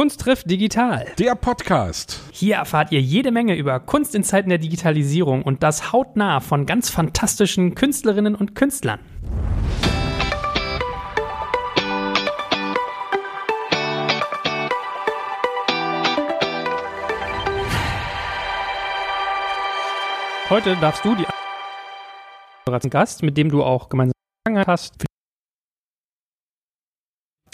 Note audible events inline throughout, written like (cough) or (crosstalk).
Kunst trifft digital. Der Podcast. Hier erfahrt ihr jede Menge über Kunst in Zeiten der Digitalisierung und das hautnah von ganz fantastischen Künstlerinnen und Künstlern. Heute darfst du die Gast, mit dem du auch gemeinsam hast,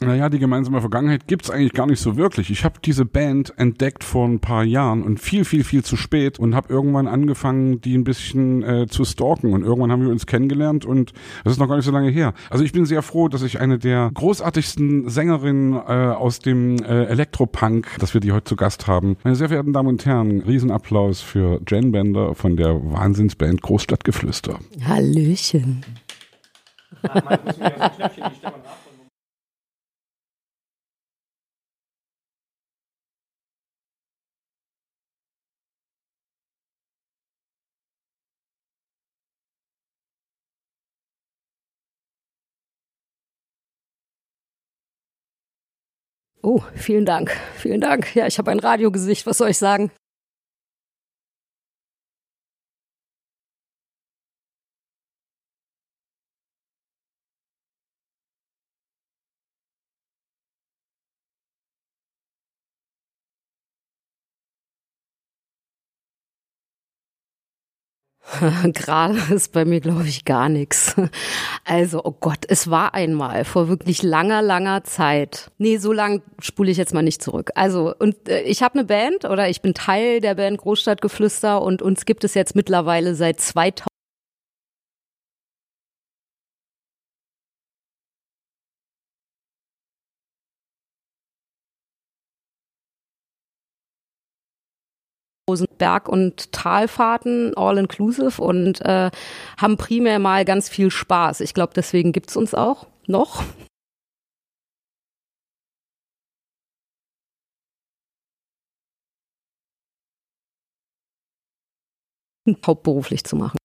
naja, die gemeinsame Vergangenheit gibt's eigentlich gar nicht so wirklich. Ich habe diese Band entdeckt vor ein paar Jahren und viel, viel, viel zu spät und habe irgendwann angefangen, die ein bisschen äh, zu stalken. Und irgendwann haben wir uns kennengelernt und das ist noch gar nicht so lange her. Also ich bin sehr froh, dass ich eine der großartigsten Sängerinnen äh, aus dem äh, Elektropunk, dass wir die heute zu Gast haben. Meine sehr verehrten Damen und Herren, Riesenapplaus für Jen Bender von der Wahnsinnsband Großstadtgeflüster. Hallöchen. Oh, vielen Dank. Vielen Dank. Ja, ich habe ein Radiogesicht. Was soll ich sagen? (laughs) Gerade ist bei mir, glaube ich, gar nichts. Also, oh Gott, es war einmal vor wirklich langer, langer Zeit. Nee, so lang spule ich jetzt mal nicht zurück. Also, und äh, ich habe eine Band oder ich bin Teil der Band Großstadtgeflüster und uns gibt es jetzt mittlerweile seit 2000 Berg- und Talfahrten, all inclusive und äh, haben primär mal ganz viel Spaß. Ich glaube, deswegen gibt's uns auch noch. (laughs) hauptberuflich zu machen.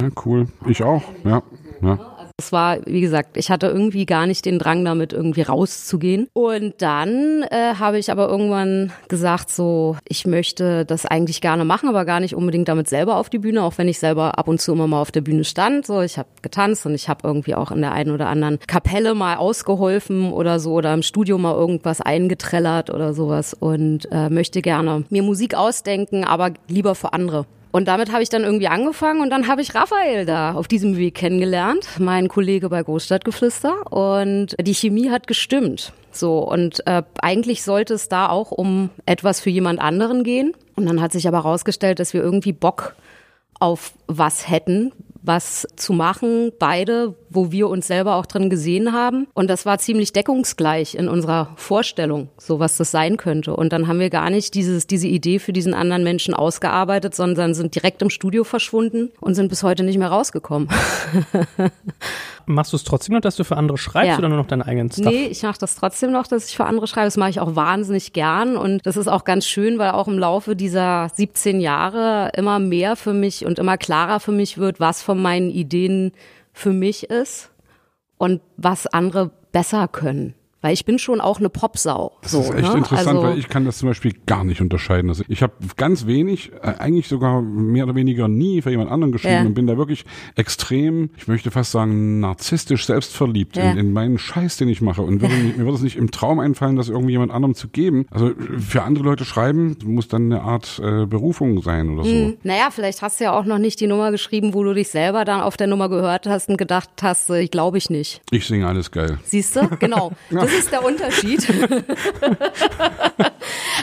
Ja, cool. Ich auch, ja. ja. Es war, wie gesagt, ich hatte irgendwie gar nicht den Drang damit irgendwie rauszugehen. Und dann äh, habe ich aber irgendwann gesagt, so, ich möchte das eigentlich gerne machen, aber gar nicht unbedingt damit selber auf die Bühne, auch wenn ich selber ab und zu immer mal auf der Bühne stand. So, ich habe getanzt und ich habe irgendwie auch in der einen oder anderen Kapelle mal ausgeholfen oder so oder im Studio mal irgendwas eingetrellert oder sowas und äh, möchte gerne mir Musik ausdenken, aber lieber für andere. Und damit habe ich dann irgendwie angefangen und dann habe ich Raphael da auf diesem Weg kennengelernt, mein Kollege bei Großstadtgeflüster und die Chemie hat gestimmt. So und äh, eigentlich sollte es da auch um etwas für jemand anderen gehen und dann hat sich aber herausgestellt, dass wir irgendwie Bock auf was hätten, was zu machen, beide, wo wir uns selber auch drin gesehen haben. Und das war ziemlich deckungsgleich in unserer Vorstellung, so was das sein könnte. Und dann haben wir gar nicht dieses, diese Idee für diesen anderen Menschen ausgearbeitet, sondern sind direkt im Studio verschwunden und sind bis heute nicht mehr rausgekommen. (laughs) Machst du es trotzdem noch, dass du für andere schreibst ja. oder nur noch deinen eigenen Stuff? Nee, ich mache das trotzdem noch, dass ich für andere schreibe. Das mache ich auch wahnsinnig gern und das ist auch ganz schön, weil auch im Laufe dieser 17 Jahre immer mehr für mich und immer klarer für mich wird, was von meinen Ideen für mich ist und was andere besser können. Weil ich bin schon auch eine Popsau. Das so, ist echt ne? interessant, also, weil ich kann das zum Beispiel gar nicht unterscheiden. Also ich habe ganz wenig, äh, eigentlich sogar mehr oder weniger nie für jemand anderen geschrieben Ja. und bin da wirklich extrem, ich möchte fast sagen, narzisstisch selbstverliebt Ja. in, in meinen Scheiß, den ich mache. Und würde, mir mir würde es nicht im Traum einfallen, das irgendwie jemand anderem zu geben. Also für andere Leute schreiben muss dann eine Art äh, Berufung sein oder so. Hm, Naja, vielleicht hast du ja auch noch nicht die Nummer geschrieben, wo du dich selber dann auf der Nummer gehört hast und gedacht hast, äh, ich glaube ich nicht. Ich singe alles geil. Siehst du? Genau. (laughs) Das ist der Unterschied. (laughs)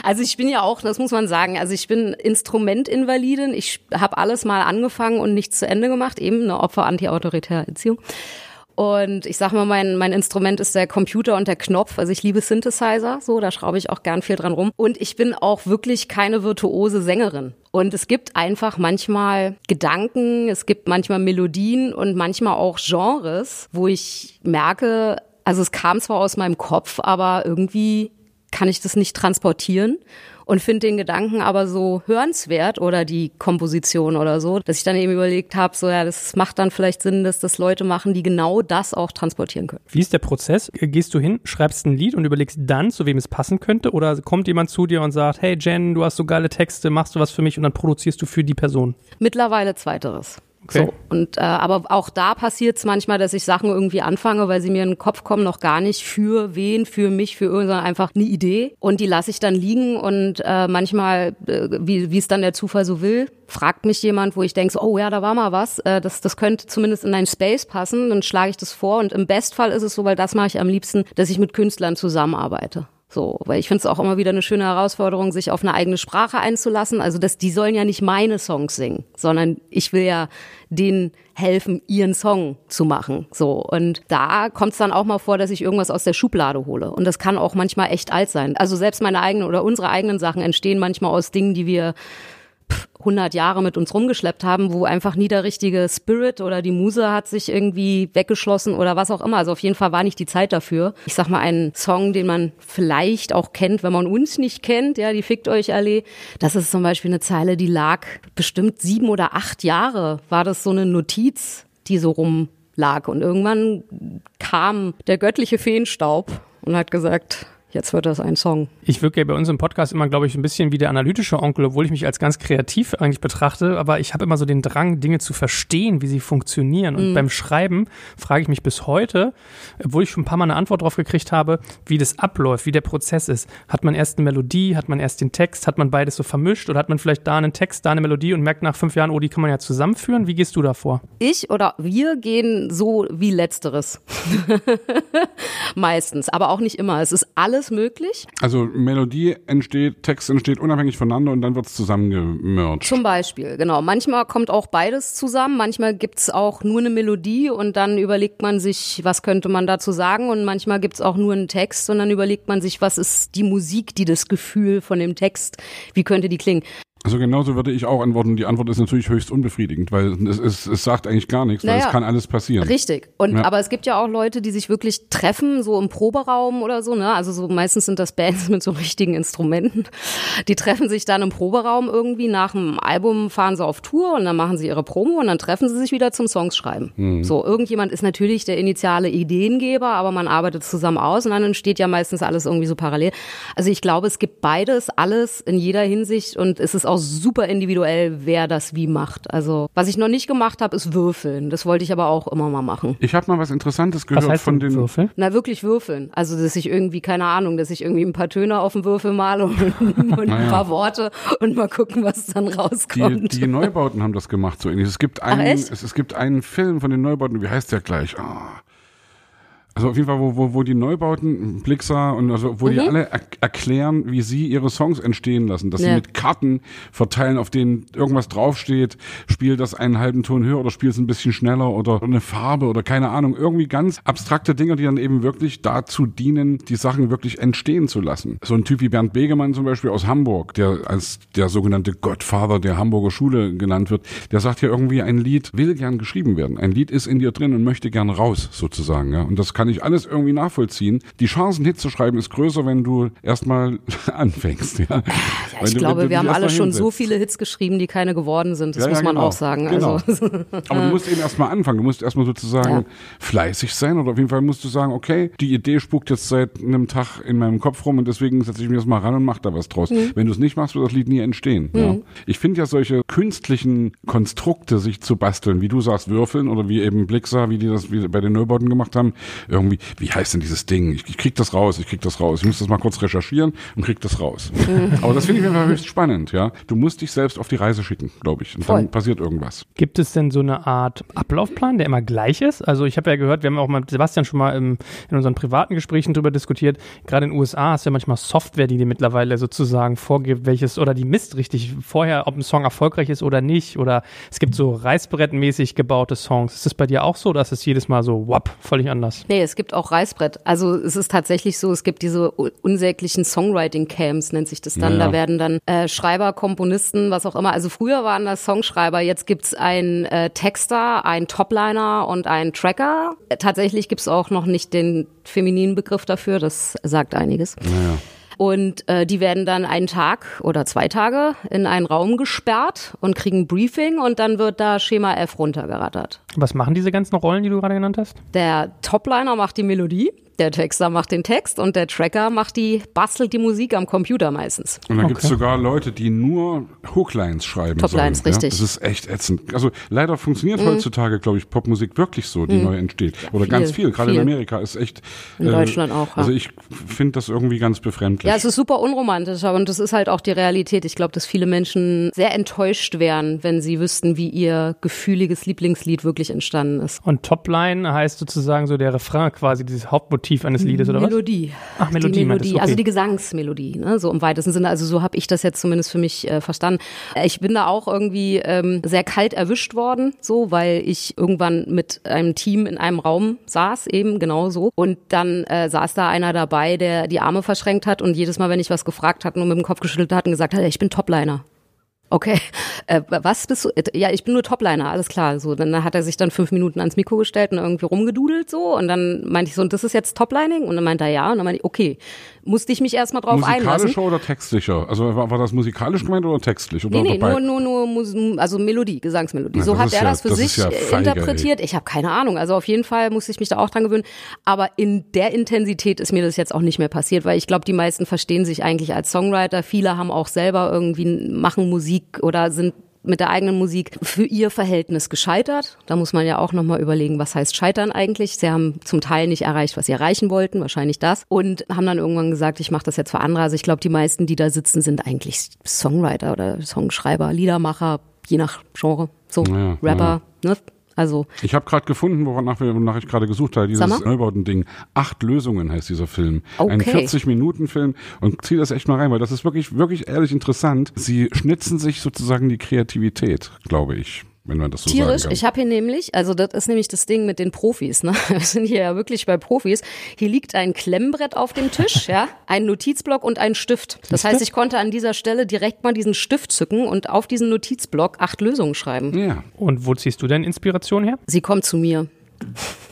also ich bin ja auch, das muss man sagen, also ich bin Instrumentinvalidin. Ich habe alles mal angefangen und nichts zu Ende gemacht, eben eine Opfer anti-autoritäre Erziehung. Und ich sag mal, mein, mein Instrument ist der Computer und der Knopf. Also ich liebe Synthesizer, so, da schraube ich auch gern viel dran rum. Und ich bin auch wirklich keine virtuose Sängerin. Und es gibt einfach manchmal Gedanken, es gibt manchmal Melodien und manchmal auch Genres, wo ich merke, also es kam zwar aus meinem Kopf, aber irgendwie kann ich das nicht transportieren und finde den Gedanken aber so hörenswert oder die Komposition oder so, dass ich dann eben überlegt habe, so ja, das macht dann vielleicht Sinn, dass das Leute machen, die genau das auch transportieren können. Wie ist der Prozess? Gehst du hin, schreibst ein Lied und überlegst dann, zu wem es passen könnte? Oder kommt jemand zu dir und sagt, hey Jen, du hast so geile Texte, machst du was für mich und dann produzierst du für die Person? Mittlerweile zweiteres. Okay. So, und äh, aber auch da passiert es manchmal, dass ich Sachen irgendwie anfange, weil sie mir in den Kopf kommen, noch gar nicht für wen, für mich, für irgend, sondern einfach eine Idee. Und die lasse ich dann liegen und äh, manchmal, äh, wie wie es dann der Zufall so will, fragt mich jemand, wo ich denke, so, oh ja, da war mal was, äh, das, das könnte zumindest in einen Space passen, dann schlage ich das vor. Und im Bestfall ist es so, weil das mache ich am liebsten, dass ich mit Künstlern zusammenarbeite. So, weil ich finde es auch immer wieder eine schöne Herausforderung, sich auf eine eigene Sprache einzulassen. Also, dass die sollen ja nicht meine Songs singen, sondern ich will ja denen helfen, ihren Song zu machen. So und da kommt es dann auch mal vor, dass ich irgendwas aus der Schublade hole. Und das kann auch manchmal echt alt sein. Also selbst meine eigenen oder unsere eigenen Sachen entstehen manchmal aus Dingen, die wir 100 Jahre mit uns rumgeschleppt haben, wo einfach nie der richtige Spirit oder die Muse hat sich irgendwie weggeschlossen oder was auch immer. Also auf jeden Fall war nicht die Zeit dafür. Ich sag mal einen Song, den man vielleicht auch kennt, wenn man uns nicht kennt, ja, die Fickt euch Allee. Das ist zum Beispiel eine Zeile, die lag bestimmt sieben oder acht Jahre, war das so eine Notiz, die so rumlag. Und irgendwann kam der göttliche Feenstaub und hat gesagt, Jetzt wird das ein Song. Ich wirke ja bei uns im Podcast immer, glaube ich, ein bisschen wie der analytische Onkel, obwohl ich mich als ganz kreativ eigentlich betrachte. Aber ich habe immer so den Drang, Dinge zu verstehen, wie sie funktionieren. Und beim Schreiben frage ich mich bis heute, obwohl ich schon ein paar Mal eine Antwort drauf gekriegt habe, wie das abläuft, wie der Prozess ist. Hat man erst eine Melodie, hat man erst den Text, hat man beides so vermischt oder hat man vielleicht da einen Text, da eine Melodie und merkt nach fünf Jahren, oh, die kann man ja zusammenführen? Wie gehst du da vor? Ich oder wir gehen so wie letzteres. (laughs) Meistens, aber auch nicht immer. Es ist alles möglich. Also Melodie entsteht, Text entsteht unabhängig voneinander und dann wird es zusammengemerged. Zum Beispiel, genau. Manchmal kommt auch beides zusammen. Manchmal gibt's auch nur eine Melodie und dann überlegt man sich, was könnte man dazu sagen. Und manchmal gibt's auch nur einen Text und dann überlegt man sich, was ist die Musik, die das Gefühl von dem Text, wie könnte die klingen. Also genauso würde ich auch antworten. Die Antwort ist natürlich höchst unbefriedigend, weil es, es, es sagt eigentlich gar nichts, weil Naja. es kann alles passieren. Richtig. Und Ja. aber es gibt ja auch Leute, die sich wirklich treffen, so im Proberaum oder so, ne? Also so meistens sind das Bands (laughs) mit so richtigen Instrumenten. Die treffen sich dann im Proberaum irgendwie. Nach dem Album fahren sie auf Tour und dann machen sie ihre Promo und dann treffen sie sich wieder zum Songs schreiben. Mhm. So, irgendjemand ist natürlich der initiale Ideengeber, aber man arbeitet zusammen aus und dann entsteht ja meistens alles irgendwie so parallel. Also ich glaube, es gibt beides, alles in jeder Hinsicht und es ist auch super individuell, wer das wie macht. Also was ich noch nicht gemacht habe, ist Würfeln. Das wollte ich aber auch immer mal machen. Ich habe mal was Interessantes Was gehört heißt von denn den Würfel? Na, wirklich würfeln. Also, dass ich irgendwie, keine Ahnung, dass ich irgendwie ein paar Töne auf dem Würfel male und, (laughs) und ein Naja. paar Worte und mal gucken, was dann die, rauskommt. die Neubauten haben das gemacht so ähnlich. Es gibt einen, echt? es, es gibt einen Film von den Neubauten, wie heißt der gleich? Ah. Also auf jeden Fall, wo, wo, wo die Neubauten, Blixer und also, wo die Mhm. alle er erklären, wie sie ihre Songs entstehen lassen, dass sie Ja. mit Karten verteilen, auf denen irgendwas draufsteht, spiel das einen halben Ton höher oder spiel es ein bisschen schneller oder eine Farbe oder keine Ahnung, irgendwie ganz abstrakte Dinge, die dann eben wirklich dazu dienen, die Sachen wirklich entstehen zu lassen. So ein Typ wie Bernd Begemann zum Beispiel aus Hamburg, der als der sogenannte Godfather der Hamburger Schule genannt wird, der sagt ja irgendwie, ein Lied will gern geschrieben werden. Ein Lied ist in dir drin und möchte gern raus, sozusagen. Ja? Und das kann kann ich alles irgendwie nachvollziehen. Die Chance, einen Hit zu schreiben, ist größer, wenn du erstmal (laughs) anfängst. Ja, ja ich du, glaube, wir haben alle schon so viele Hits geschrieben, die keine geworden sind. Das ja, muss man genau. auch sagen. Genau. Also. (laughs) Aber du musst eben erstmal anfangen. Du musst erstmal sozusagen fleißig sein oder auf jeden Fall musst du sagen, okay, die Idee spukt jetzt seit einem Tag in meinem Kopf rum und deswegen setze ich mich jetzt mal ran und mache da was draus. Mhm. Wenn du es nicht machst, wird das Lied nie entstehen. Mhm. Ja. Ich finde ja solche künstlichen Konstrukte sich zu basteln, wie du sagst, würfeln oder wie eben Blixer, wie die das wie bei den Neubauten gemacht haben, irgendwie, wie heißt denn dieses Ding? Ich, ich krieg das raus, ich krieg das raus. Ich muss das mal kurz recherchieren und krieg das raus. Mhm. Aber das finde ich einfach höchst spannend, ja. Du musst dich selbst auf die Reise schicken, glaube ich. Und Voll. dann passiert irgendwas. Gibt es denn so eine Art Ablaufplan, der immer gleich ist? Also ich habe ja gehört, wir haben auch mit Sebastian schon mal im, in unseren privaten Gesprächen darüber diskutiert. Gerade in den USA hast du ja manchmal Software, die dir mittlerweile sozusagen vorgibt, welches oder die misst richtig vorher, ob ein Song erfolgreich ist oder nicht. Oder es gibt so reißbrettmäßig gebaute Songs. Ist das bei dir auch so oder ist es jedes Mal so, wapp, völlig anders? Nee, es gibt auch Reißbrett. Also es ist tatsächlich so, es gibt diese unsäglichen Songwriting-Camps, nennt sich das dann. Ja. Da werden dann äh, Schreiber, Komponisten, was auch immer. Also früher waren das Songschreiber, jetzt gibt's einen äh, Texter, einen Topliner und einen Tracker. Tatsächlich gibt's auch noch nicht den femininen Begriff dafür, das sagt einiges. Naja. Und äh, die werden dann einen Tag oder zwei Tage in einen Raum gesperrt und kriegen ein Briefing und dann wird da Schema F runtergerattert. Was machen diese ganzen Rollen, die du gerade genannt hast? Der Topliner macht die Melodie. Der Texter macht den Text und der Tracker macht die, bastelt die Musik am Computer meistens. Und dann okay. gibt es sogar Leute, die nur Hooklines schreiben. Toplines, sollen, richtig. Ja? Das ist echt ätzend. Also leider funktioniert mhm. heutzutage, glaube ich, Popmusik wirklich so, die mhm. neu entsteht. Oder viel, ganz viel, gerade in Amerika ist echt. In äh, Deutschland auch. Ja. Also ich finde das irgendwie ganz befremdlich. Ja, es ist super unromantisch, aber das ist halt auch die Realität. Ich glaube, dass viele Menschen sehr enttäuscht wären, wenn sie wüssten, wie ihr gefühliges Lieblingslied wirklich entstanden ist. Und Topline heißt sozusagen so der Refrain quasi, dieses Hauptmotiv Motiv eines Liedes oder Melodie. was? Ach, Melodie. Die Melodie, okay. also die Gesangsmelodie, ne? so im weitesten Sinne. Also so habe ich das jetzt zumindest für mich äh, verstanden. Äh, ich bin da auch irgendwie ähm, sehr kalt erwischt worden, so, weil ich irgendwann mit einem Team in einem Raum saß, eben genau so. Und dann äh, saß da einer dabei, der die Arme verschränkt hat und jedes Mal, wenn ich was gefragt hatte, nur mit dem Kopf geschüttelt hat und gesagt hat, ich bin Topliner. Okay, äh, was bist du? Ja, ich bin nur Topliner, alles klar. So, dann hat er sich dann fünf Minuten ans Mikro gestellt und irgendwie rumgedudelt so und dann meinte ich so, und das ist jetzt Toplining? Und dann meinte er ja und dann meinte ich, okay, musste ich mich erstmal drauf Musikalischer einlassen. Musikalischer oder textlicher? Also war, war, das musikalisch gemeint oder textlich? Oder nee, nee, nur, nur, nur, Mus also Melodie, Gesangsmelodie. Ja, so hat er ja, das für das sich ja feige, interpretiert. Ey. Ich habe keine Ahnung. Also auf jeden Fall musste ich mich da auch dran gewöhnen. Aber in der Intensität ist mir das jetzt auch nicht mehr passiert, weil ich glaube, die meisten verstehen sich eigentlich als Songwriter. Viele haben auch selber irgendwie, machen Musik oder sind mit der eigenen Musik für ihr Verhältnis gescheitert. Da muss man ja auch nochmal überlegen, was heißt scheitern eigentlich. Sie haben zum Teil nicht erreicht, was sie erreichen wollten, wahrscheinlich das. Und haben dann irgendwann gesagt, ich mache das jetzt für andere. Also ich glaube, die meisten, die da sitzen, sind eigentlich Songwriter oder Songschreiber, Liedermacher, je nach Genre. So, ja, Rapper, ja. ne? Also ich habe gerade gefunden, wonach, wir, wonach ich gerade gesucht habe, dieses Neubauten-Ding. Acht Lösungen heißt dieser Film. Okay. Ein 40-Minuten-Film und zieh das echt mal rein, weil das ist wirklich, wirklich ehrlich interessant. Sie schnitzen sich sozusagen die Kreativität, glaube ich wenn man das so Tierisch. sagen kann. Ich habe hier nämlich, also das ist nämlich das Ding mit den Profis. Ne? (laughs) Wir sind hier ja wirklich bei Profis. Hier liegt ein Klemmbrett auf dem Tisch, ja, ein Notizblock und ein Stift. Das heißt, ich konnte an dieser Stelle direkt mal diesen Stift zücken und auf diesen Notizblock acht Lösungen schreiben. Ja. Und wo ziehst du denn Inspiration her? Sie kommt zu mir.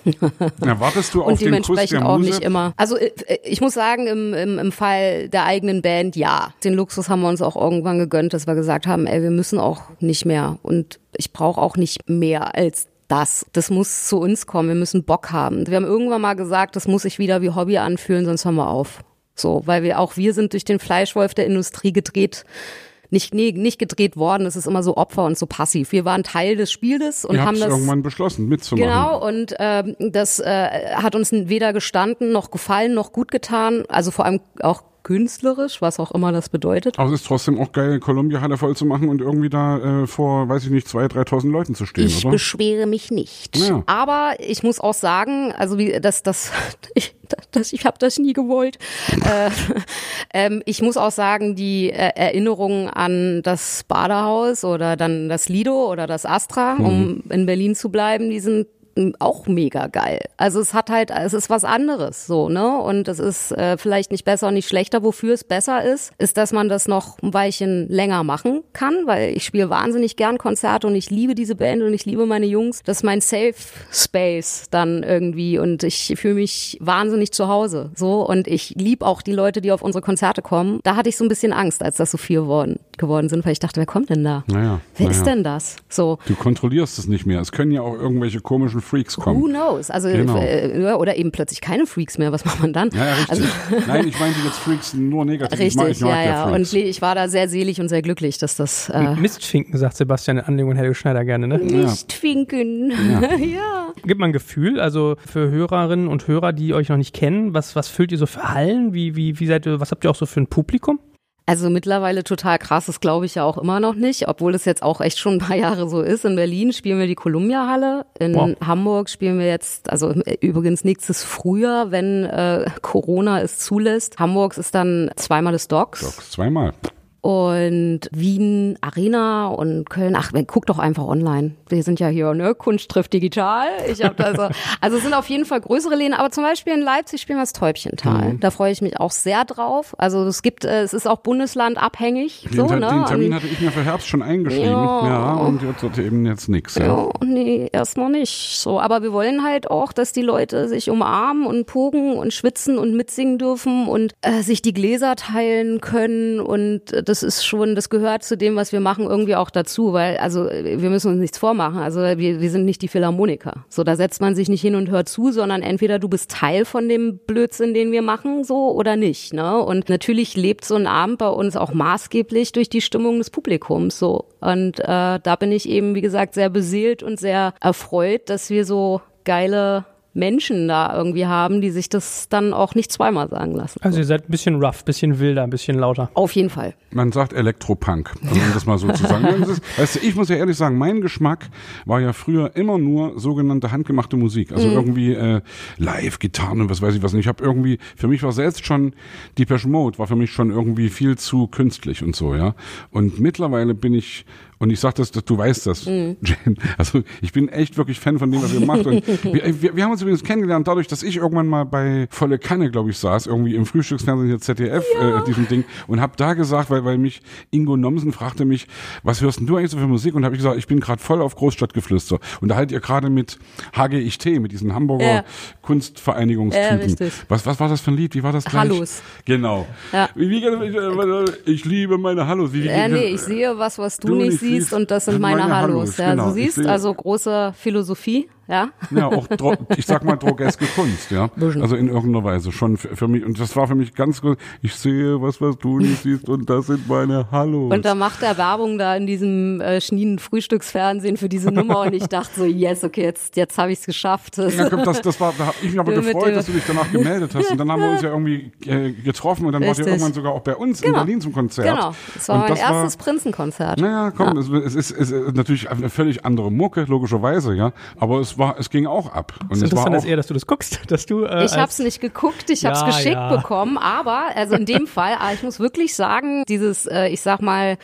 (laughs) Erwartest du auf und dementsprechend den Kuss der auch Muse? nicht immer. Also äh, ich muss sagen, im, im, im Fall der eigenen Band, ja. Den Luxus haben wir uns auch irgendwann gegönnt, dass wir gesagt haben, ey, wir müssen auch nicht mehr. Und ich brauche auch nicht mehr als das. Das muss zu uns kommen. Wir müssen Bock haben. Wir haben irgendwann mal gesagt, das muss sich wieder wie Hobby anfühlen, sonst hören wir auf. So, weil wir auch wir sind durch den Fleischwolf der Industrie gedreht nicht, nee, nicht gedreht worden. Es ist immer so Opfer und so passiv. Wir waren Teil des Spieles und Ihr haben das irgendwann beschlossen mitzumachen. Genau und ähm, das äh, hat uns weder gestanden noch gefallen noch gut getan. Also vor allem auch künstlerisch, was auch immer das bedeutet. Aber es ist trotzdem auch geil, Columbia Halle voll zu machen und irgendwie da äh, vor, weiß ich nicht, zwei, dreitausend Leuten zu stehen, ich oder? beschwere mich nicht. Ja. Aber ich muss auch sagen, also wie das, das, (laughs) ich, das, ich habe das nie gewollt. äh, (laughs) ähm, ich muss auch sagen, die äh, Erinnerungen an das Badehaus oder dann das Lido oder das Astra, mhm. um in Berlin zu bleiben, die sind auch mega geil. Also es hat halt, es ist was anderes so, ne? Und es ist äh, vielleicht nicht besser und nicht schlechter. Wofür es besser ist, ist, dass man das noch ein Weilchen länger machen kann, weil ich spiele wahnsinnig gern Konzerte und ich liebe diese Band und ich liebe meine Jungs. Das ist mein Safe Space dann irgendwie und ich fühle mich wahnsinnig zu Hause. So und ich liebe auch die Leute, die auf unsere Konzerte kommen. Da hatte ich so ein bisschen Angst, als das so viel geworden, geworden sind, weil ich dachte, wer kommt denn da? Naja, wer naja. ist denn das? So. Du kontrollierst es nicht mehr. Es können ja auch irgendwelche komischen Freaks kommen. Who knows? Also Genau. äh, oder eben plötzlich keine Freaks mehr. Was macht man dann? Ja, ja, richtig. Also, (laughs) Nein, ich meinte jetzt Freaks nur negativ. ich mag, ich richtig, mag ja, ja. Und Freaks. nee, ich war da sehr selig und sehr glücklich, dass das äh, Mistfinken, sagt Sebastian in Anlehnung an Helge Schneider gerne, ne? nicht twinken. (laughs) Ja. Gibt man ein Gefühl, also für Hörerinnen und Hörer, die euch noch nicht kennen, was, was füllt ihr so für Hallen? Wie, wie, wie seid ihr, was habt ihr auch so für ein Publikum? Also mittlerweile total krass, das glaube ich ja auch immer noch nicht, obwohl es jetzt auch echt schon ein paar Jahre so ist. In Berlin spielen wir die Columbia-Halle, in Wow. Hamburg spielen wir jetzt, also übrigens nächstes Frühjahr, wenn äh, Corona es zulässt. Hamburg ist dann zweimal das Docks. Doch, zweimal. Und Wien Arena und Köln. Ach, guck doch einfach online. Wir sind ja hier, ne? Kunst trifft digital. Ich habe da so, (laughs) also es sind auf jeden Fall größere Läden, aber zum Beispiel in Leipzig spielen wir das Täubchental. Mhm. Da freue ich mich auch sehr drauf. Also es gibt, äh, es ist auch bundeslandabhängig. Den, so, ne? den Termin hatte ich mir für Herbst schon eingeschrieben. Ja. Ja, und jetzt wird eben jetzt nichts. Ja. Ja, nee, erst noch nicht. So, aber wir wollen halt auch, dass die Leute sich umarmen und pogen und schwitzen und mitsingen dürfen und äh, sich die Gläser teilen können und äh, das ist schon, das gehört zu dem, was wir machen, irgendwie auch dazu, weil also wir müssen uns nichts vormachen. Also wir, wir sind nicht die Philharmoniker. So, da setzt man sich nicht hin und hört zu, sondern entweder du bist Teil von dem Blödsinn, den wir machen, so oder nicht. Ne? Und natürlich lebt so ein Abend bei uns auch maßgeblich durch die Stimmung des Publikums. So und äh, da bin ich eben, wie gesagt, sehr beseelt und sehr erfreut, dass wir so geile Menschen da irgendwie haben, die sich das dann auch nicht zweimal sagen lassen. Also ihr seid ein bisschen rough, bisschen wilder, ein bisschen lauter. Auf jeden Fall. Man sagt Elektropunk, also um das mal so zu sagen. Ist, weißt du, ich muss ja ehrlich sagen, mein Geschmack war ja früher immer nur sogenannte handgemachte Musik. Also irgendwie äh, Live-Gitarren und was weiß ich was. Und ich habe irgendwie, für mich war selbst schon Depeche Mode, war für mich schon irgendwie viel zu künstlich und so, ja. Und mittlerweile bin ich, und ich sag das, du weißt das, Jane. Also ich bin echt wirklich Fan von dem, was ihr macht. Und (laughs) wir, wir, wir haben uns übrigens kennengelernt dadurch, dass ich irgendwann mal bei Volle Kanne, glaube ich, saß, irgendwie im Frühstücksfernsehen hier ZDF, äh, diesem Ding, und habe da gesagt, weil, weil mich Ingo Nomsen fragte mich, was hörst denn du eigentlich so für Musik? Und habe ich gesagt, ich bin gerade voll auf Großstadtgeflüster. Und da halt ihr gerade mit HGIT, mit diesen Hamburger Ja. Kunstvereinigungstypen. Ja, was, was war das für ein Lied? Wie war das gleich? Hallos. Genau. Ja. Wie, wie, ich liebe meine Hallos. Wie, wie, Äh, nee, ich sehe was, was du, Du nicht siehst siehst, und das sind sind meine, meine Hallos. Hallos, Ja, genau. du siehst also große Philosophie, ja. Ja, auch, dro- ich sag mal, drogeske Kunst, ja. Also in irgendeiner Weise schon für, für mich. Und das war für mich ganz gut. Ich sehe was, was du nicht siehst und das sind meine Hallos. Und da macht er Werbung da in diesem äh, Schnien Frühstücksfernsehen für diese Nummer und ich dachte so, yes, okay, jetzt, jetzt habe ich es geschafft. ja, komm, das, das war, da habe ich mich aber gefreut, dass du dich danach gemeldet hast. Und dann haben wir uns ja irgendwie äh, getroffen und dann wart ihr Richtig. irgendwann sogar auch bei uns in Genau. Berlin zum Konzert. Genau, das war und mein das erstes Prinzenkonzert. Naja, komm, Es, es, ist, es ist natürlich eine völlig andere Mucke, logischerweise, ja. Aber es war, es ging auch ab. Und Das Interessante ist eher, dass du das guckst, (laughs) dass du. Äh, Ich habe es nicht geguckt, ich habe es Ja, geschickt ja. bekommen, aber also in dem (laughs) Fall, aber ich muss wirklich sagen, dieses, äh, ich sag mal,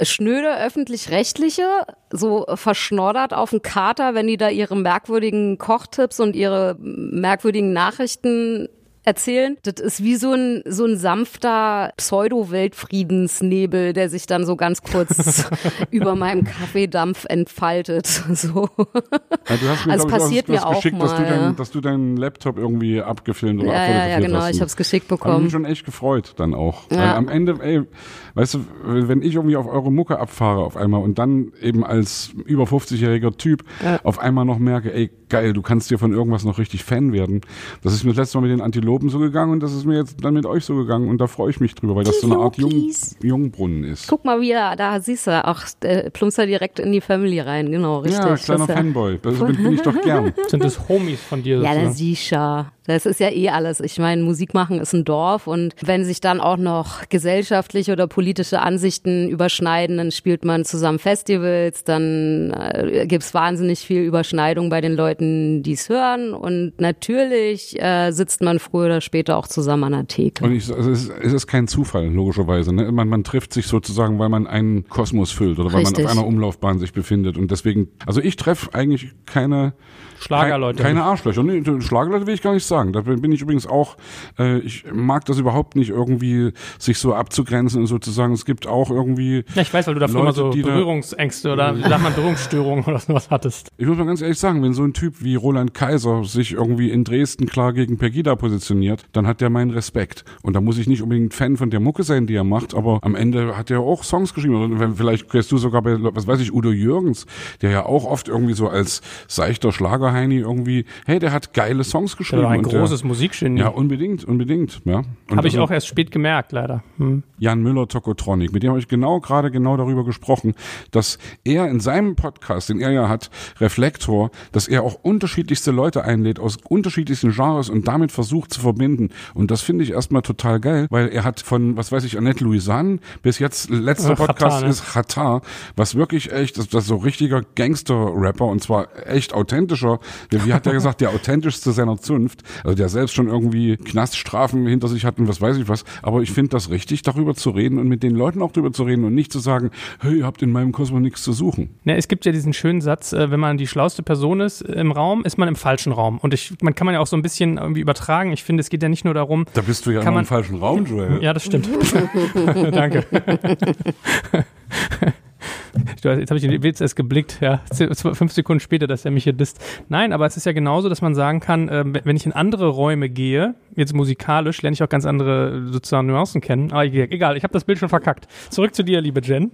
schnöde öffentlich-rechtliche, so verschnoddert auf den Kater, wenn die da ihre merkwürdigen Kochtipps und ihre merkwürdigen Nachrichten erzählen. Das ist wie so ein, so ein sanfter Pseudo-Weltfriedensnebel, der sich dann so ganz kurz (laughs) über meinem Kaffeedampf entfaltet. (laughs) So. Ja, du hast mir, Also glaub passiert mir auch geschickt, dass, du mal, dein, ja. dass du deinen Laptop irgendwie abgefilmt oder Ja, ja, ja, abfotografiert genau, hast. ich habe es geschickt Hab ich bekommen. mich schon echt gefreut dann auch. Weil Ja. am Ende, ey, weißt du, wenn ich irgendwie auf eure Mucke abfahre auf einmal und dann eben als über 50-jähriger Typ auf einmal noch merke, ey, geil, du kannst dir von irgendwas noch richtig Fan werden. Das ist mir das letzte Mal mit den Antilopen so gegangen und das ist mir jetzt dann mit euch so gegangen und da freue ich mich drüber, weil das so eine Art Jung. Jungbrunnen ist. Guck mal wieder, da siehst du, ach, äh, plumpst er direkt in die Family rein, genau, richtig. ja, kleiner Das, Fanboy. Das bin, bin ich doch gern. sind das Homies von dir Ja, das sicher. Das ist ja eh alles. Ich meine, Musik machen ist ein Dorf und wenn sich dann auch noch gesellschaftliche oder politische Ansichten überschneiden, dann spielt man zusammen Festivals, dann äh, gibt's wahnsinnig viel Überschneidung bei den Leuten, die es hören und natürlich äh, sitzt man früher oder später auch zusammen an der Theke. Und ich, also es, ist, es ist kein Zufall, logischerweise. Ne? Man, man trifft sich sozusagen, weil man einen Kosmos füllt oder weil Richtig. man auf einer Umlaufbahn sich befindet und deswegen, also ich treffe eigentlich keine Schlagerleute. Keine Arschlöcher. Nee, Schlagerleute will ich gar nicht sagen. Da bin ich übrigens auch, äh, ich mag das überhaupt nicht irgendwie, sich so abzugrenzen und sozusagen, es gibt auch irgendwie. Ja, ich weiß, weil du dafür immer so da- Berührungsängste oder wie sagt man Berührungsstörungen oder sowas hattest. Ich muss mal ganz ehrlich sagen, wenn so ein Typ wie Roland Kaiser sich irgendwie in Dresden klar gegen Pegida positioniert, dann hat der meinen Respekt. Und da muss ich nicht unbedingt Fan von der Mucke sein, die er macht, aber am Ende hat er auch Songs geschrieben. Vielleicht kennst du sogar bei, was weiß ich, Udo Jürgens, der ja auch oft irgendwie so als seichter Schlagerheini irgendwie, hey, der hat geile Songs Der geschrieben. war ein und der- großes Musikgenie. Ja, unbedingt, unbedingt. Ja. Habe ich also- auch erst spät gemerkt, leider. Hm. Jan Müller Tokotronic, mit dem habe ich genau gerade genau darüber gesprochen, dass er in seinem Podcast, den er ja hat, Reflektor, dass er auch unterschiedlichste Leute einlädt aus unterschiedlichsten Genres und damit versucht zu verbinden. Und das finde ich erstmal total geil, weil er hat von, was weiß ich, Annette Louisanne bis jetzt letzter Xatar, Podcast ne? ist Xatar, was wirklich echt, das, das ist so richtiger Gangster-Rapper und zwar echt authentischer, wie wie hat er gesagt, der authentischste seiner Zunft, also der selbst schon irgendwie Knaststrafen hinter sich hat und was weiß ich was, aber ich finde das richtig, darüber zu reden und mit den Leuten auch darüber zu reden und nicht zu sagen, hey, ihr habt in meinem Kosmos nichts zu suchen. Ne, es gibt ja diesen schönen Satz, äh, wenn man die schlauste Person ist im Raum, ist man im falschen Raum. Und ich, man kann man ja auch so ein bisschen irgendwie übertragen. Ich finde, es geht ja nicht nur darum, Da bist du ja man- im falschen Raum, Joel. Ja, das stimmt. (laughs) Danke. (laughs) (laughs) Jetzt habe ich den Witz erst geblickt, ja. (laughs) Fünf Sekunden später, dass er mich hier disst. Nein, aber es ist ja genauso, dass man sagen kann, ähm, wenn ich in andere Räume gehe, jetzt musikalisch, lerne ich auch ganz andere sozusagen Nuancen kennen. Aber egal, ich habe das Bild schon verkackt. Zurück zu dir, liebe Jen.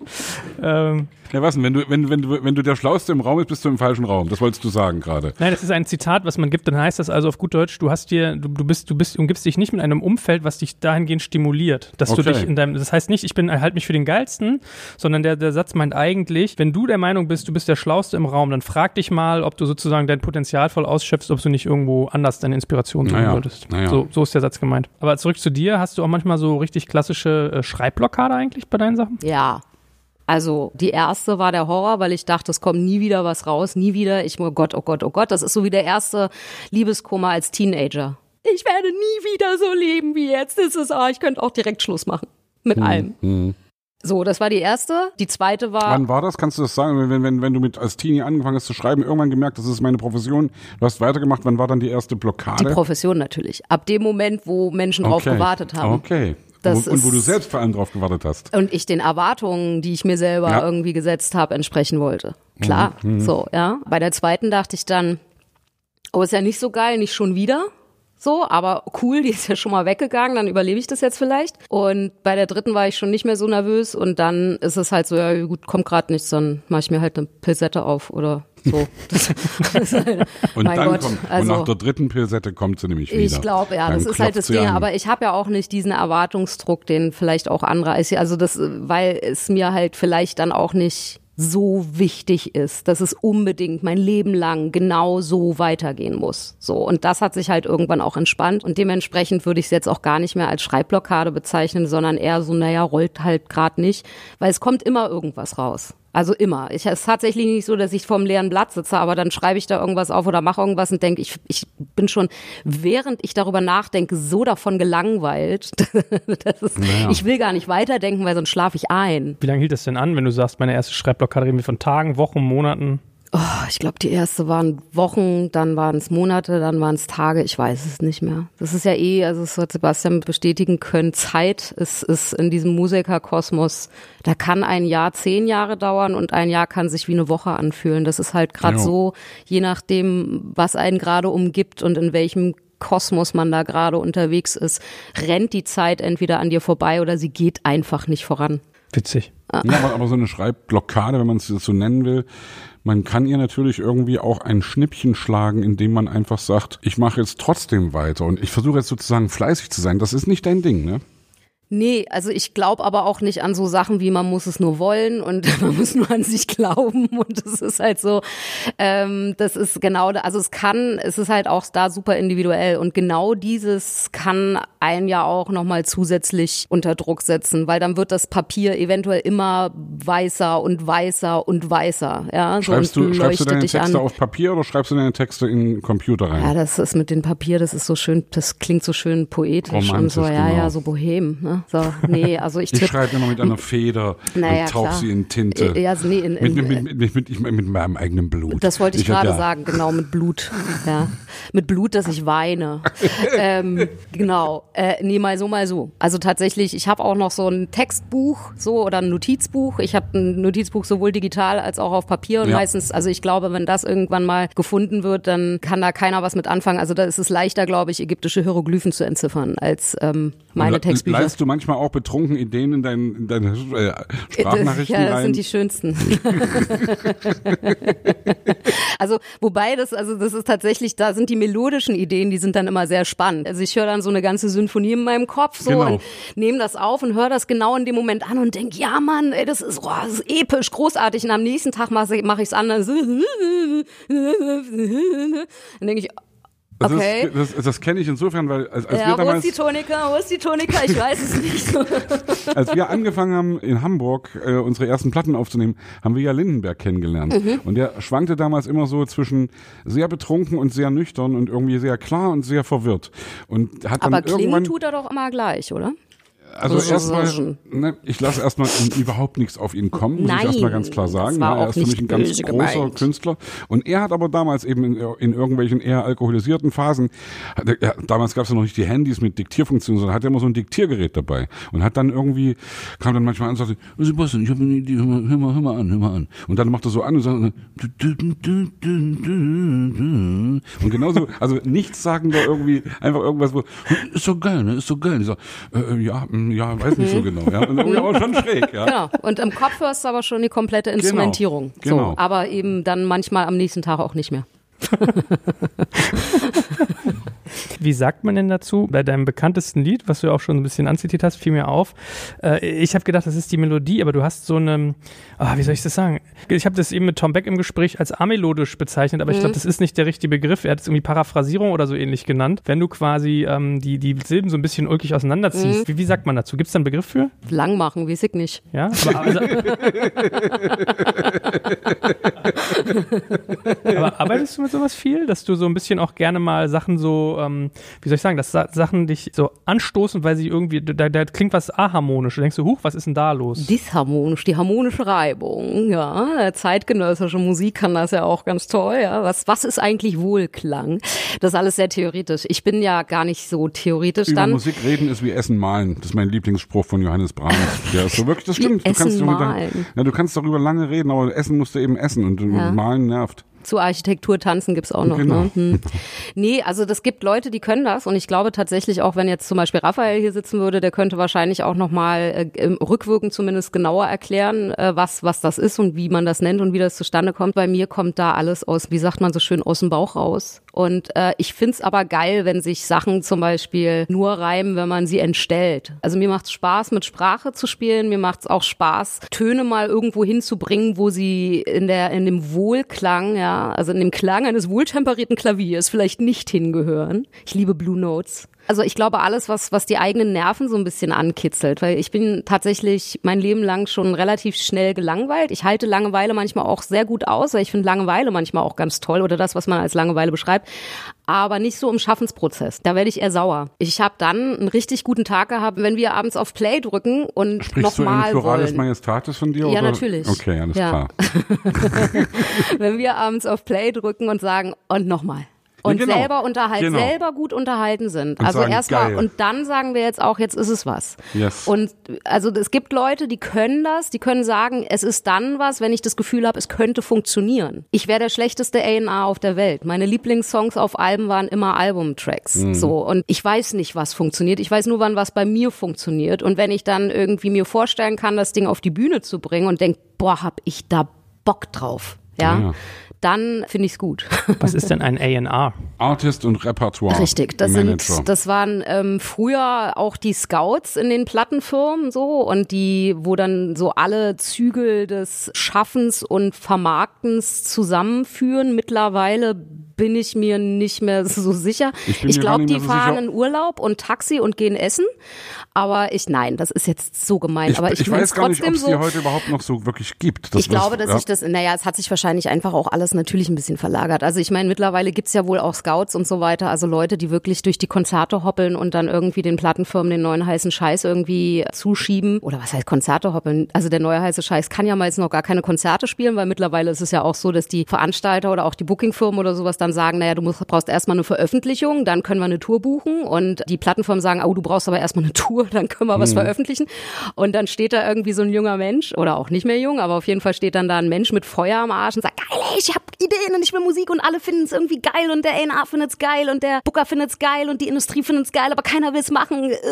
Ähm, Ja, was denn, wenn du, wenn, wenn du, wenn du der Schlauste im Raum bist, bist du im falschen Raum. Das wolltest du sagen gerade. Nein, das ist ein Zitat, was man gibt, dann heißt das also auf gut Deutsch, du hast dir, du, du bist, du bist, umgibst dich nicht mit einem Umfeld, was dich dahingehend stimuliert, dass du Okay. dich in deinem, das heißt nicht, ich bin, halt mich für den Geilsten, sondern der, der Satz meint eigentlich, wenn du der Meinung bist, du bist der Schlauste im Raum, dann frag dich mal, ob du sozusagen dein Potenzial voll ausschöpfst, ob du nicht irgendwo anders deine Inspiration suchen Naja, solltest. naja. So, so ist der Satz gemeint. Aber zurück zu dir, hast du auch manchmal so richtig klassische äh, Schreibblockade eigentlich bei deinen Sachen? Ja. Also die erste war der Horror, weil ich dachte, es kommt nie wieder was raus, nie wieder. Ich, oh Gott, oh Gott, oh Gott, das ist so wie der erste Liebeskummer als Teenager. Ich werde nie wieder so leben wie jetzt. Das ist, ah, ich könnte auch direkt Schluss machen. Mit allem. Hm. So, das war die erste. Die zweite war. Wann war das? Kannst du das sagen? Wenn, wenn, wenn du mit als Teenie angefangen hast zu schreiben, irgendwann gemerkt, das ist meine Profession, du hast weitergemacht, wann war dann die erste Die Blockade? Profession natürlich. Ab dem Moment, wo Menschen drauf gewartet haben. Okay. Das und, und wo ist- du selbst vor allem drauf gewartet hast. Und ich den Erwartungen, die ich mir selber Ja. irgendwie gesetzt habe, entsprechen wollte. Klar, so, ja. Bei der zweiten dachte ich dann, oh, ist ja nicht so geil, nicht schon wieder. So, aber cool, die ist ja schon mal weggegangen, dann überlebe ich das jetzt vielleicht. Und bei der dritten war ich schon nicht mehr so nervös und dann ist es halt so, ja gut, kommt gerade nichts, dann mache ich mir halt eine Pilsette auf oder so. (laughs) Das, das, Und mein dann Gott, kommt, also, und nach der dritten Pilsette kommt sie nämlich wieder. ich glaube, ja, Dann das ist halt das Ding. an. Aber ich habe ja auch nicht diesen Erwartungsdruck, den vielleicht auch andere. Also das, weil es mir halt vielleicht dann auch nicht so wichtig ist, dass es unbedingt mein Leben lang genau so weitergehen muss. So und das hat sich halt irgendwann auch entspannt und dementsprechend würde ich es jetzt auch gar nicht mehr als Schreibblockade bezeichnen, sondern eher so, naja, rollt halt gerade nicht, weil es kommt immer irgendwas raus. Also immer. Ich, es ist tatsächlich nicht so, dass ich vorm leeren Blatt sitze, aber dann schreibe ich da irgendwas auf oder mache irgendwas und denke, ich, ich bin schon, während ich darüber nachdenke, so davon gelangweilt. (laughs) das ist, Naja. Ich will gar nicht weiterdenken, weil sonst schlafe ich ein. Wie lange hielt das denn an, wenn du sagst, meine erste Schreibblockade reden wir von Tagen, Wochen, Monaten? Oh, ich glaube, die erste waren Wochen, dann waren es Monate, dann waren es Tage, ich weiß es nicht mehr. Das ist ja eh, also es hat Sebastian bestätigen können, Zeit ist, ist in diesem Musikerkosmos, da kann ein Jahr zehn Jahre dauern und ein Jahr kann sich wie eine Woche anfühlen. Das ist halt gerade Ja. so, je nachdem, was einen gerade umgibt und in welchem Kosmos man da gerade unterwegs ist, rennt die Zeit entweder an dir vorbei oder sie geht einfach nicht voran. Witzig. Ja, aber, aber so eine Schreibblockade, wenn man es so nennen will, man kann ihr natürlich irgendwie auch ein Schnippchen schlagen, indem man einfach sagt, ich mache jetzt trotzdem weiter und ich versuche jetzt sozusagen fleißig zu sein. Das ist nicht dein Ding, ne? Nee, also ich glaube aber auch nicht an so Sachen wie man muss es nur wollen und (laughs) man muss nur an sich glauben und es ist halt so, ähm, das ist genau, also es kann, es ist halt auch da super individuell und genau dieses kann einen ja auch nochmal zusätzlich unter Druck setzen, weil dann wird das Papier eventuell immer weißer und weißer und weißer, ja. So schreibst, du, schreibst du deine Texte an. auf Papier oder schreibst du deine Texte in den Computer rein? Ja, das ist mit dem Papier, das ist so schön, das klingt so schön poetisch Romantisch, und so, ja, genau. ja, so bohem, ne? So, nee, also ich, ich schreibe immer mit einer Feder (laughs) naja, und tauche sie in Tinte. Ja, also nee, in, in, mit, mit, mit, mit, ich mit meinem eigenen Blut. Das wollte ich, gerade ja. sagen, genau, mit Blut. (laughs) Ja. Mit Blut, dass ich weine. (laughs) ähm, genau. Äh, nee, mal so, mal so. Also tatsächlich, ich habe auch noch so ein Textbuch so oder ein Notizbuch. Ich habe ein Notizbuch sowohl digital als auch auf Papier und Ja. meistens, also ich glaube, wenn das irgendwann mal gefunden wird, dann kann da keiner was mit anfangen. Also da ist es leichter, glaube ich, ägyptische Hieroglyphen zu entziffern als ähm, meine Und Textbücher. Leist du manchmal auch betrunken Ideen in, dein, in deine äh, Sprachnachrichten ja, das rein? sind die schönsten. (laughs) also wobei das, also das ist tatsächlich, da sind die melodischen Ideen, die sind dann immer sehr spannend. Also ich höre dann so eine ganze Symphonie in meinem Kopf so Genau. und nehme das auf und höre das genau in dem Moment an und denk, ja Mann, ey, das ist, oh, das ist episch, großartig. Und am nächsten Tag mache mach ich es anders. (laughs) Dann denke ich, Das, okay. ist, das, das kenne ich insofern, weil als, als, ja, wir wo damals, ist die Tonika? Wo ist die Tonika? Ich weiß es nicht. (laughs) als wir angefangen haben in Hamburg äh, unsere ersten Platten aufzunehmen, haben wir ja Lindenberg kennengelernt. Mhm. Und der schwankte damals immer so zwischen sehr betrunken und sehr nüchtern und irgendwie sehr klar und sehr verwirrt. Und hat dann Aber irgendwann tut er doch immer gleich, oder? Also So, so, erstmal, ne, ich lasse erstmal überhaupt nichts auf ihn kommen, muss Nein, ich erstmal ganz klar sagen. Ja, er ist für mich nicht ein ganz großer gemeint. Künstler. Und er hat aber damals eben in, in irgendwelchen eher alkoholisierten Phasen, hat ja, damals gab es ja noch nicht die Handys mit Diktierfunktion, sondern hat er immer so ein Diktiergerät dabei. Und hat dann irgendwie, kam dann manchmal an und sagte, Sebastian, ich habe eine Idee, hör mal, hör mal, hör mal an, hör mal an. Und dann macht er so an und sagt, und genauso, also nichts sagen da irgendwie, einfach irgendwas, wo, ist so geil, ne, ist so geil. Ich sag, äh, ja, ja, weiß nicht so genau, ja. Und irgendwie aber schon schräg, ja. Genau. Und im Kopf hörst du aber schon die komplette Instrumentierung. genau. So, aber eben dann manchmal am nächsten Tag auch nicht mehr. (laughs) Wie sagt man denn dazu? Bei deinem bekanntesten Lied, was du auch schon ein bisschen anzitiert hast, fiel mir auf. Äh, ich habe gedacht, das ist die Melodie, aber du hast so eine, ah, wie soll ich das sagen? Ich habe das eben mit Tom Beck im Gespräch als amelodisch bezeichnet, aber ich glaube, das ist nicht der richtige Begriff. Er hat es irgendwie Paraphrasierung oder so ähnlich genannt. Wenn du quasi ähm, die, die Silben so ein bisschen ulkig auseinanderziehst, wie, wie sagt man dazu? Gibt es da einen Begriff für? Lang machen, weiß ich nicht. Ja, aber, also, (laughs) aber arbeitest du mit sowas viel, dass du so ein bisschen auch gerne mal Sachen so, ähm, wie soll ich sagen, dass Sa Sachen dich so anstoßen, weil sie irgendwie, da, da klingt was aharmonisch. Du denkst so, huch, was ist denn da los? Disharmonisch, die harmonische Reibung, ja. Zeitgenössische Musik kann das ja auch ganz toll, ja. Was, was ist eigentlich Wohlklang? Das ist alles sehr theoretisch. Ich bin ja gar nicht so theoretisch Über dann. Musik reden ist wie Essen malen. Das ist mein Lieblingsspruch von Johannes Brahms. Ist so wirklich, das stimmt. Du Essen kannst, darüber, malen. ja, du kannst darüber lange reden, aber Essen musst du eben essen und Ja. malen nervt. Zu Architektur tanzen gibt's auch noch. Genau. Ne? Hm. Nee, also das gibt Leute, die können das und ich glaube tatsächlich auch, wenn jetzt zum Beispiel Raphael hier sitzen würde, der könnte wahrscheinlich auch nochmal äh, im rückwirkend zumindest genauer erklären, äh, was, was das ist und wie man das nennt und wie das zustande kommt. Bei mir kommt da alles aus, wie sagt man so schön, aus dem Bauch raus. Und äh, ich find's aber geil, wenn sich Sachen zum Beispiel nur reimen, wenn man sie entstellt. Also mir macht's Spaß, mit Sprache zu spielen. Mir macht's auch Spaß, Töne mal irgendwo hinzubringen, wo sie in der in dem Wohlklang, ja, also in dem Klang eines wohltemperierten Klaviers vielleicht nicht hingehören. Ich liebe Blue Notes. Also ich glaube alles, was, was die eigenen Nerven so ein bisschen ankitzelt, weil ich bin tatsächlich mein Leben lang schon relativ schnell gelangweilt. Ich halte Langeweile manchmal auch sehr gut aus, weil ich finde Langeweile manchmal auch ganz toll oder das, was man als Langeweile beschreibt, aber nicht so im Schaffensprozess. Da werde ich eher sauer. Ich habe dann einen richtig guten Tag gehabt, wenn wir abends auf Play drücken und Sprichst du in nochmal Pluralis wollen. Majestatis von dir? Ja, oder? natürlich. Okay, alles Ja. klar. (laughs) wenn wir abends auf Play drücken und sagen und nochmal. Und Ja, genau. selber unterhalten, Genau. selber gut unterhalten sind. Und also erstmal und dann sagen wir jetzt auch, jetzt ist es was. Yes. Und also es gibt Leute, die können das, die können sagen, es ist dann was, wenn ich das Gefühl habe, es könnte funktionieren. Ich wäre der schlechteste A&R auf der Welt. Meine Lieblingssongs auf Alben waren immer Albumtracks. Mhm. So und ich weiß nicht, was funktioniert. Ich weiß nur, wann was bei mir funktioniert. Und wenn ich dann irgendwie mir vorstellen kann, das Ding auf die Bühne zu bringen und denk, boah, hab ich da Bock drauf. Ja. Ja. Dann finde ich es gut. (laughs) Was ist denn ein A&R? Artist und Repertoire. Richtig, das Manager. sind, das waren ähm, früher auch die Scouts in den Plattenfirmen so und die, wo dann so alle Zügel des Schaffens und Vermarktens zusammenführen. Mittlerweile bin ich mir nicht mehr (laughs) so sicher. Ich Ich glaube, die so fahren sicher. in Urlaub und Taxi und gehen essen. Aber ich, nein, das ist jetzt so gemein. ich, aber ich, ich weiß gar nicht, ob es so, die heute überhaupt noch so wirklich gibt. Ich glaube, dass ja. sich das, naja, es hat sich wahrscheinlich einfach auch alles natürlich ein bisschen verlagert. Also ich meine, mittlerweile gibt's ja wohl auch Scouts und so weiter, also Leute, die wirklich durch die Konzerte hoppeln und dann irgendwie den Plattenfirmen den neuen heißen Scheiß irgendwie zuschieben. Oder was heißt Konzerte hoppeln? Also der neue heiße Scheiß kann ja meist noch gar keine Konzerte spielen, weil mittlerweile ist es ja auch so, dass die Veranstalter oder auch die Bookingfirmen oder sowas dann sagen, naja, du musst, brauchst erstmal eine Veröffentlichung, dann können wir eine Tour buchen und die Plattenfirmen sagen, oh, du brauchst aber erstmal eine Tour, (laughs) dann können wir was Mhm. veröffentlichen. Und dann steht da irgendwie so ein junger Mensch oder auch nicht mehr jung, aber auf jeden Fall steht dann da ein Mensch mit Feuer am Arsch und sagt, geil, ey, ich hab Ideen und ich will Musik und alle finden es irgendwie geil und der A&R findet's geil und der Booker findet's geil und die Industrie findet's geil, aber keiner will's machen. (laughs)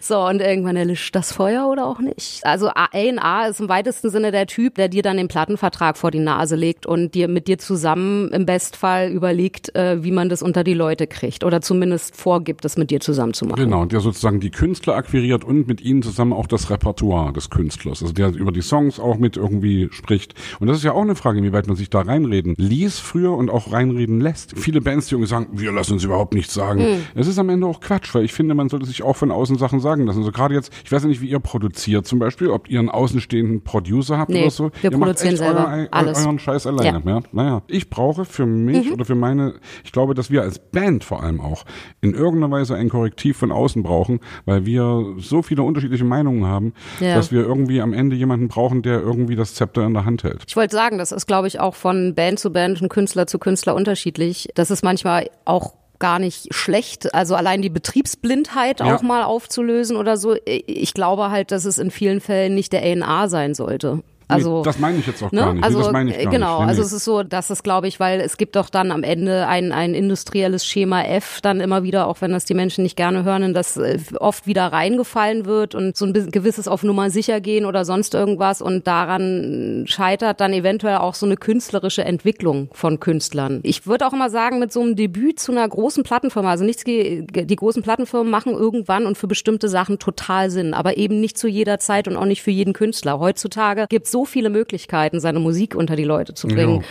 So, und irgendwann erlischt das Feuer oder auch nicht. Also A&R ist im weitesten Sinne der Typ, der dir dann den Plattenvertrag vor die Nase legt und dir mit dir zusammen im Bestfall überlegt, äh, wie man das unter die Leute kriegt oder zumindest vorgibt, das mit dir zusammen zu machen. Genau, der sozusagen die Künstler akquiriert und mit ihnen zusammen auch das Repertoire des Künstlers. Also der über die Songs auch mit irgendwie spricht. Und das ist ja auch eine Frage, inwieweit man sich da reinreden ließ früher und auch reinreden lässt. Viele Bands, die irgendwie sagen, wir lassen uns überhaupt nichts sagen. Hm. Es ist am Ende auch Quatsch, weil ich finde, man sollte sich auch von außen Sachen sagen lassen. Also gerade jetzt, ich weiß ja nicht, wie ihr produziert zum Beispiel, ob ihr einen außenstehenden Producer habt Nee, oder so. wir ihr macht produzieren echt selber euer, alles. euren Scheiß alleine. Ja. Naja, ich brauche für mich Mhm. oder für meine, ich glaube, dass wir als Band vor allem auch in irgendeiner Weise ein Korrektiv von außen brauchen, weil wir so viele unterschiedliche Meinungen haben, Ja. dass wir irgendwie am Ende jemanden brauchen, der irgendwie das Zepter in der Hand hält. Ich wollte sagen, das ist, glaube ich, auch von Band zu Band und Künstler zu Künstler unterschiedlich. Das ist manchmal auch gar nicht schlecht. Also allein die Betriebsblindheit Ja. auch mal aufzulösen oder so. Ich glaube halt, dass es in vielen Fällen nicht der A&R sein sollte. Also, nee, das meine ich jetzt auch Ne? gar nicht. Also nee, das meine ich gar genau, nicht. Also es ist so, dass es glaube ich, weil es gibt doch dann am Ende ein, ein industrielles Schema F dann immer wieder, auch wenn das die Menschen nicht gerne hören, in das äh, oft wieder reingefallen wird und so ein gewisses auf Nummer sicher gehen oder sonst irgendwas und daran scheitert dann eventuell auch so eine künstlerische Entwicklung von Künstlern. Ich würde auch immer sagen, mit so einem Debüt zu einer großen Plattenfirma, also nichts, die großen Plattenfirmen machen irgendwann und für bestimmte Sachen total Sinn, aber eben nicht zu jeder Zeit und auch nicht für jeden Künstler. Heutzutage gibt es so viele Möglichkeiten, seine Musik unter die Leute zu bringen. Ja.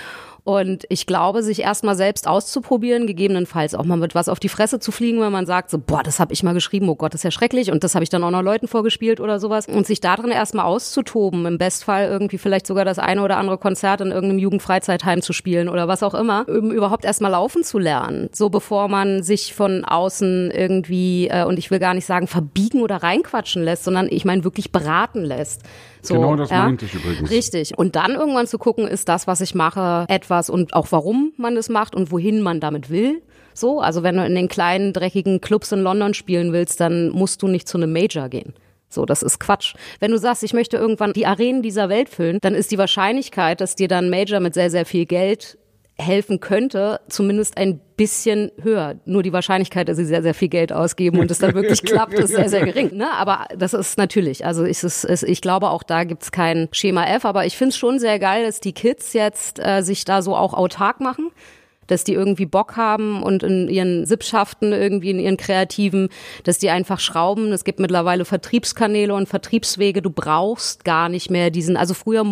Und ich glaube, sich erstmal selbst auszuprobieren, gegebenenfalls auch mal mit was auf die Fresse zu fliegen, wenn man sagt, so, boah, das habe ich mal geschrieben, oh Gott, das ist ja schrecklich und das habe ich dann auch noch Leuten vorgespielt oder sowas. Und sich darin erstmal auszutoben, im Bestfall irgendwie vielleicht sogar das eine oder andere Konzert in irgendeinem Jugendfreizeitheim zu spielen oder was auch immer, um überhaupt erstmal laufen zu lernen. So bevor man sich von außen irgendwie, äh, und ich will gar nicht sagen, verbiegen oder reinquatschen lässt, sondern ich meine wirklich beraten lässt. So, Genau das ja? meinte ich übrigens. Richtig. Und dann irgendwann zu gucken, ist das, was ich mache, etwas und auch warum man das macht und wohin man damit will. So, also wenn du in den kleinen, dreckigen Clubs in London spielen willst, dann musst du nicht zu einem Major gehen. So, das ist Quatsch. Wenn du sagst, ich möchte irgendwann die Arenen dieser Welt füllen, dann ist die Wahrscheinlichkeit, dass dir dann Major mit sehr, sehr viel Geld helfen könnte, zumindest ein bisschen höher. Nur die Wahrscheinlichkeit, dass sie sehr, sehr viel Geld ausgeben und es dann wirklich (laughs) klappt, ist sehr, sehr gering. Ne? Aber das ist natürlich, also ich, es, ich glaube, auch da gibt's kein Schema F, aber ich finde es schon sehr geil, dass die Kids jetzt äh, sich da so auch autark machen dass die irgendwie Bock haben und in ihren Sippschaften irgendwie in ihren kreativen, dass die einfach schrauben. Es gibt mittlerweile Vertriebskanäle und Vertriebswege. Du brauchst gar nicht mehr diesen, also früher